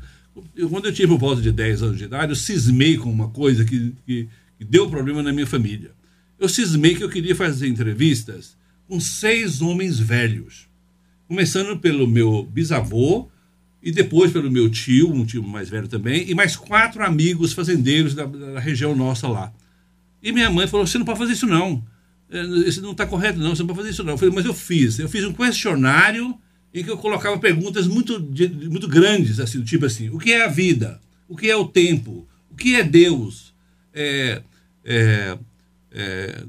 Eu, quando eu tive por volta de 10 anos de idade, eu cismei com uma coisa que, que, que deu problema na minha família. Eu cismei que eu queria fazer entrevistas com seis homens velhos. Começando pelo meu bisavô, e depois pelo meu tio, um tio mais velho também, e mais quatro amigos fazendeiros da, da região nossa lá. E minha mãe falou: Você não pode fazer isso, não. É, isso não está correto, não. Você não pode fazer isso, não. Eu falei: Mas eu fiz. Eu fiz um questionário em que eu colocava perguntas muito, muito grandes, assim, tipo assim: O que é a vida? O que é o tempo? O que é Deus? É, é, é,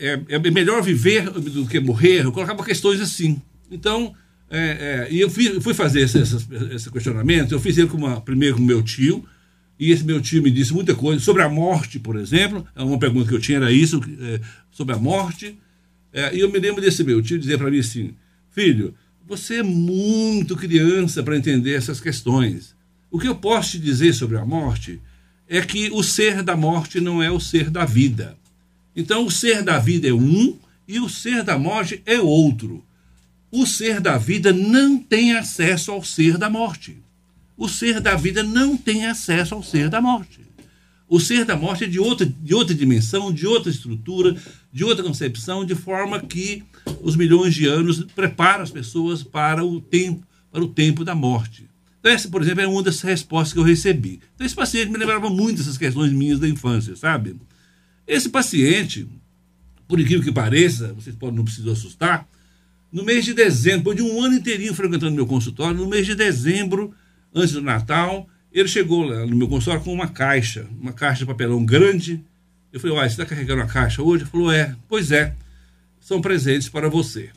é, é melhor viver do que morrer? Eu colocava questões assim. Então, é, é, e eu fui, fui fazer esse, esse, esse, questionamento, eu fiz ele com uma, primeiro com meu tio, e esse meu tio me disse muita coisa sobre a morte, por exemplo. É uma pergunta que eu tinha era isso, é, sobre a morte. É, e eu me lembro desse meu tio dizer para mim assim: Filho, você é muito criança para entender essas questões. O que eu posso te dizer sobre a morte é que o ser da morte não é o ser da vida. Então, o ser da vida é um e o ser da morte é outro. O ser da vida não tem acesso ao ser da morte. O ser da vida não tem acesso ao ser da morte. O ser da morte é de outra, de outra dimensão, de outra estrutura, de outra concepção, de forma que os milhões de anos preparam as pessoas para o tempo, para o tempo da morte. Então, essa, por exemplo, é uma das respostas que eu recebi. Então, esse paciente me lembrava muito dessas questões minhas da infância, sabe? Esse paciente, por incrível que pareça, vocês podem não precisam assustar, no mês de dezembro, depois de um ano inteirinho frequentando meu consultório, no mês de dezembro, antes do Natal, ele chegou lá no meu consultório com uma caixa, uma caixa de papelão grande. Eu falei, uai, você está carregando a caixa hoje? Ele falou, é. Pois é, são presentes para você.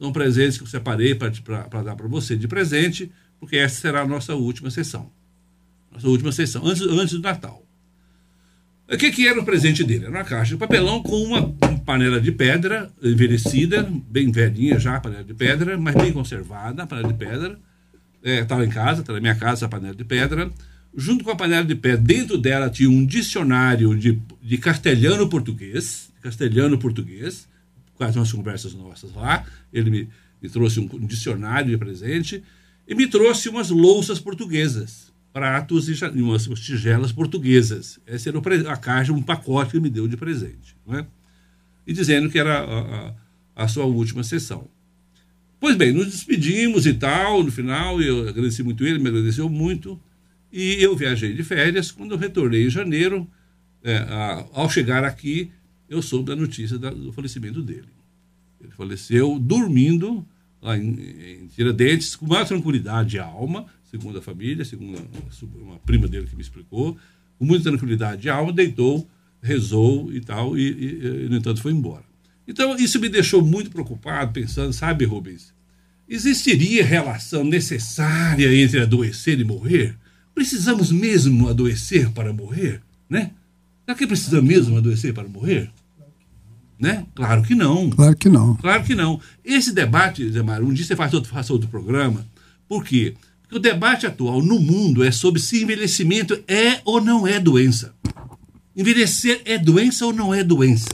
São presentes que eu separei para dar para você de presente, porque essa será a nossa última sessão. Nossa última sessão, antes, antes do Natal. O que, que era o presente dele? Era uma caixa de papelão com uma panela de pedra envelhecida, bem velhinha já, panela de pedra, mas bem conservada, panela de pedra. Estava é, em casa, estava na minha casa a panela de pedra. Junto com a panela de pedra, dentro dela tinha um dicionário de, de castelhano português, castelhano português, quase umas conversas nossas lá. Ele me, me trouxe um, um dicionário de presente e me trouxe umas louças portuguesas pratos e umas tigelas portuguesas. Essa era a caixa, um pacote que me deu de presente. Né? E dizendo que era a, a, a, sua última sessão. Pois bem, nos despedimos e tal, no final, eu agradeci muito ele, me agradeceu muito. E eu viajei de férias. Quando eu retornei em janeiro, é, a, ao chegar aqui, eu soube da notícia da, do falecimento dele. Ele faleceu dormindo lá em, em Tiradentes, com maior tranquilidade de alma, segundo a família, segundo uma prima dele que me explicou, com muita tranquilidade de alma, deitou, rezou e tal, e, e, e, no entanto foi embora. Então, isso me deixou muito preocupado, pensando, sabe, Rubens, existiria relação necessária entre adoecer e morrer? Precisamos mesmo adoecer para morrer? Né? Será que precisa mesmo adoecer para morrer? Né? Claro que não. Claro que não. Claro que não. Esse debate, Zé Mário, um dia você faz outro, faça outro programa, por quê? O debate atual no mundo é sobre se envelhecimento é ou não é doença. Envelhecer é doença ou não é doença?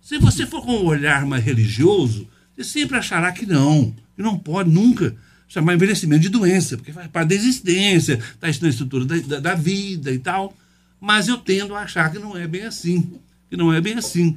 Se você for com um olhar mais religioso, você sempre achará que não, que não pode nunca chamar envelhecimento de doença, porque faz parte da existência, está na estrutura da, da, da, vida e tal. Mas eu tendo a achar que não é bem assim, que não é bem assim,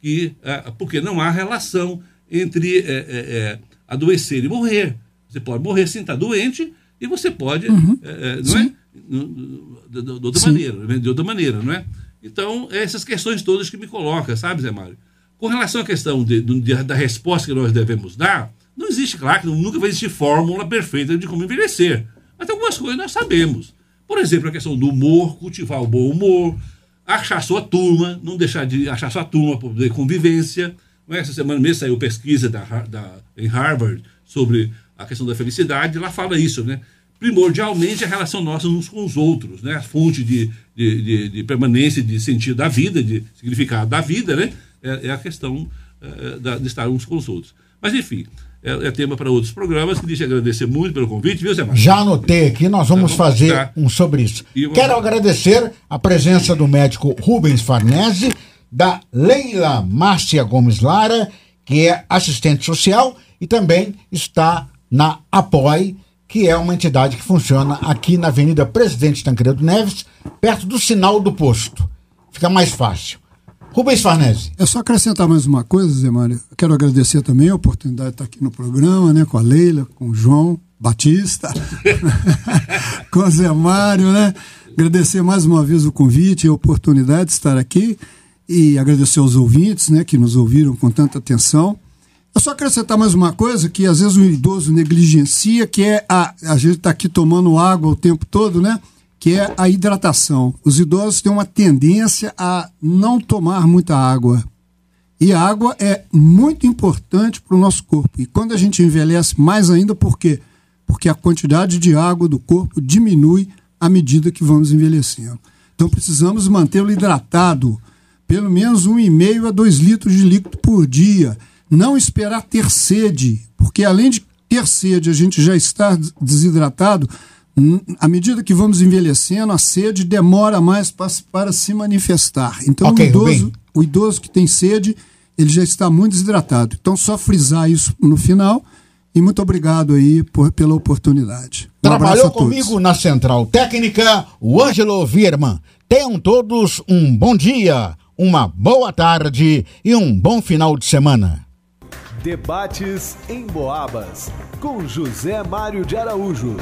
que, é, porque não há relação entre é, é, adoecer e morrer. Você pode morrer sem estar doente e você pode, uhum. é, não é? De, de, de, outra maneira, né? de outra maneira, não é? Então, essas questões todas que me colocam, sabe, Zé Mário? Com relação à questão de, da resposta que nós devemos dar, não existe, claro, nunca vai existir fórmula perfeita de como envelhecer. Mas algumas coisas nós sabemos. Por exemplo, a questão do humor, cultivar o bom humor, achar sua turma, não deixar de achar sua turma para poder convivência. É? Essa semana mesmo saiu pesquisa da, da, em Harvard sobre a questão da felicidade, lá fala isso, né? Primordialmente a relação nossa uns com os outros, né? A fonte de, de, de, de permanência, de sentido da vida, de significado da vida, né? É, é a questão é, da, de estar uns com os outros. Mas, enfim, é, é, tema para outros programas. Queria te agradecer muito pelo convite, viu, Zé Marcos? Já anotei aqui, nós vamos, tá, vamos fazer um sobre isso. Vamos... Quero agradecer a presença do médico Rubens Farnese, da Leila Márcia Gomes Lara, que é assistente social e também está na APOI, que é uma entidade que funciona aqui na Avenida Presidente Tancredo Neves, perto do sinal do posto. Fica mais fácil. Rubens Farnese. É só acrescentar mais uma coisa, Zé Mário. Quero agradecer também a oportunidade de estar aqui no programa, né, com a Leila, com o João Batista, com o Zé Mário, né? Agradecer mais uma vez o convite e a oportunidade de estar aqui e agradecer aos ouvintes, né, que nos ouviram com tanta atenção. Eu só acrescentar mais uma coisa que às vezes o idoso negligencia, que é a, a gente está aqui tomando água o tempo todo, né? Que é a hidratação. Os idosos têm uma tendência a não tomar muita água. E a água é muito importante para o nosso corpo. E quando a gente envelhece, mais ainda, por quê? Porque a quantidade de água do corpo diminui à medida que vamos envelhecendo. Então precisamos mantê-lo hidratado, pelo menos 1,5 a 2 litros de líquido por dia não esperar ter sede, porque além de ter sede, a gente já está desidratado. À medida que vamos envelhecendo, a sede demora mais para, para se manifestar. Então, okay, o, idoso, o idoso que tem sede, ele já está muito desidratado. Então, só frisar isso no final. E muito obrigado aí por, pela oportunidade. Um Trabalhou comigo na Central Técnica, o Ângelo Vierman. Tenham todos um bom dia, uma boa tarde e um bom final de semana. Debates em Boabas, com José Mário de Araújo.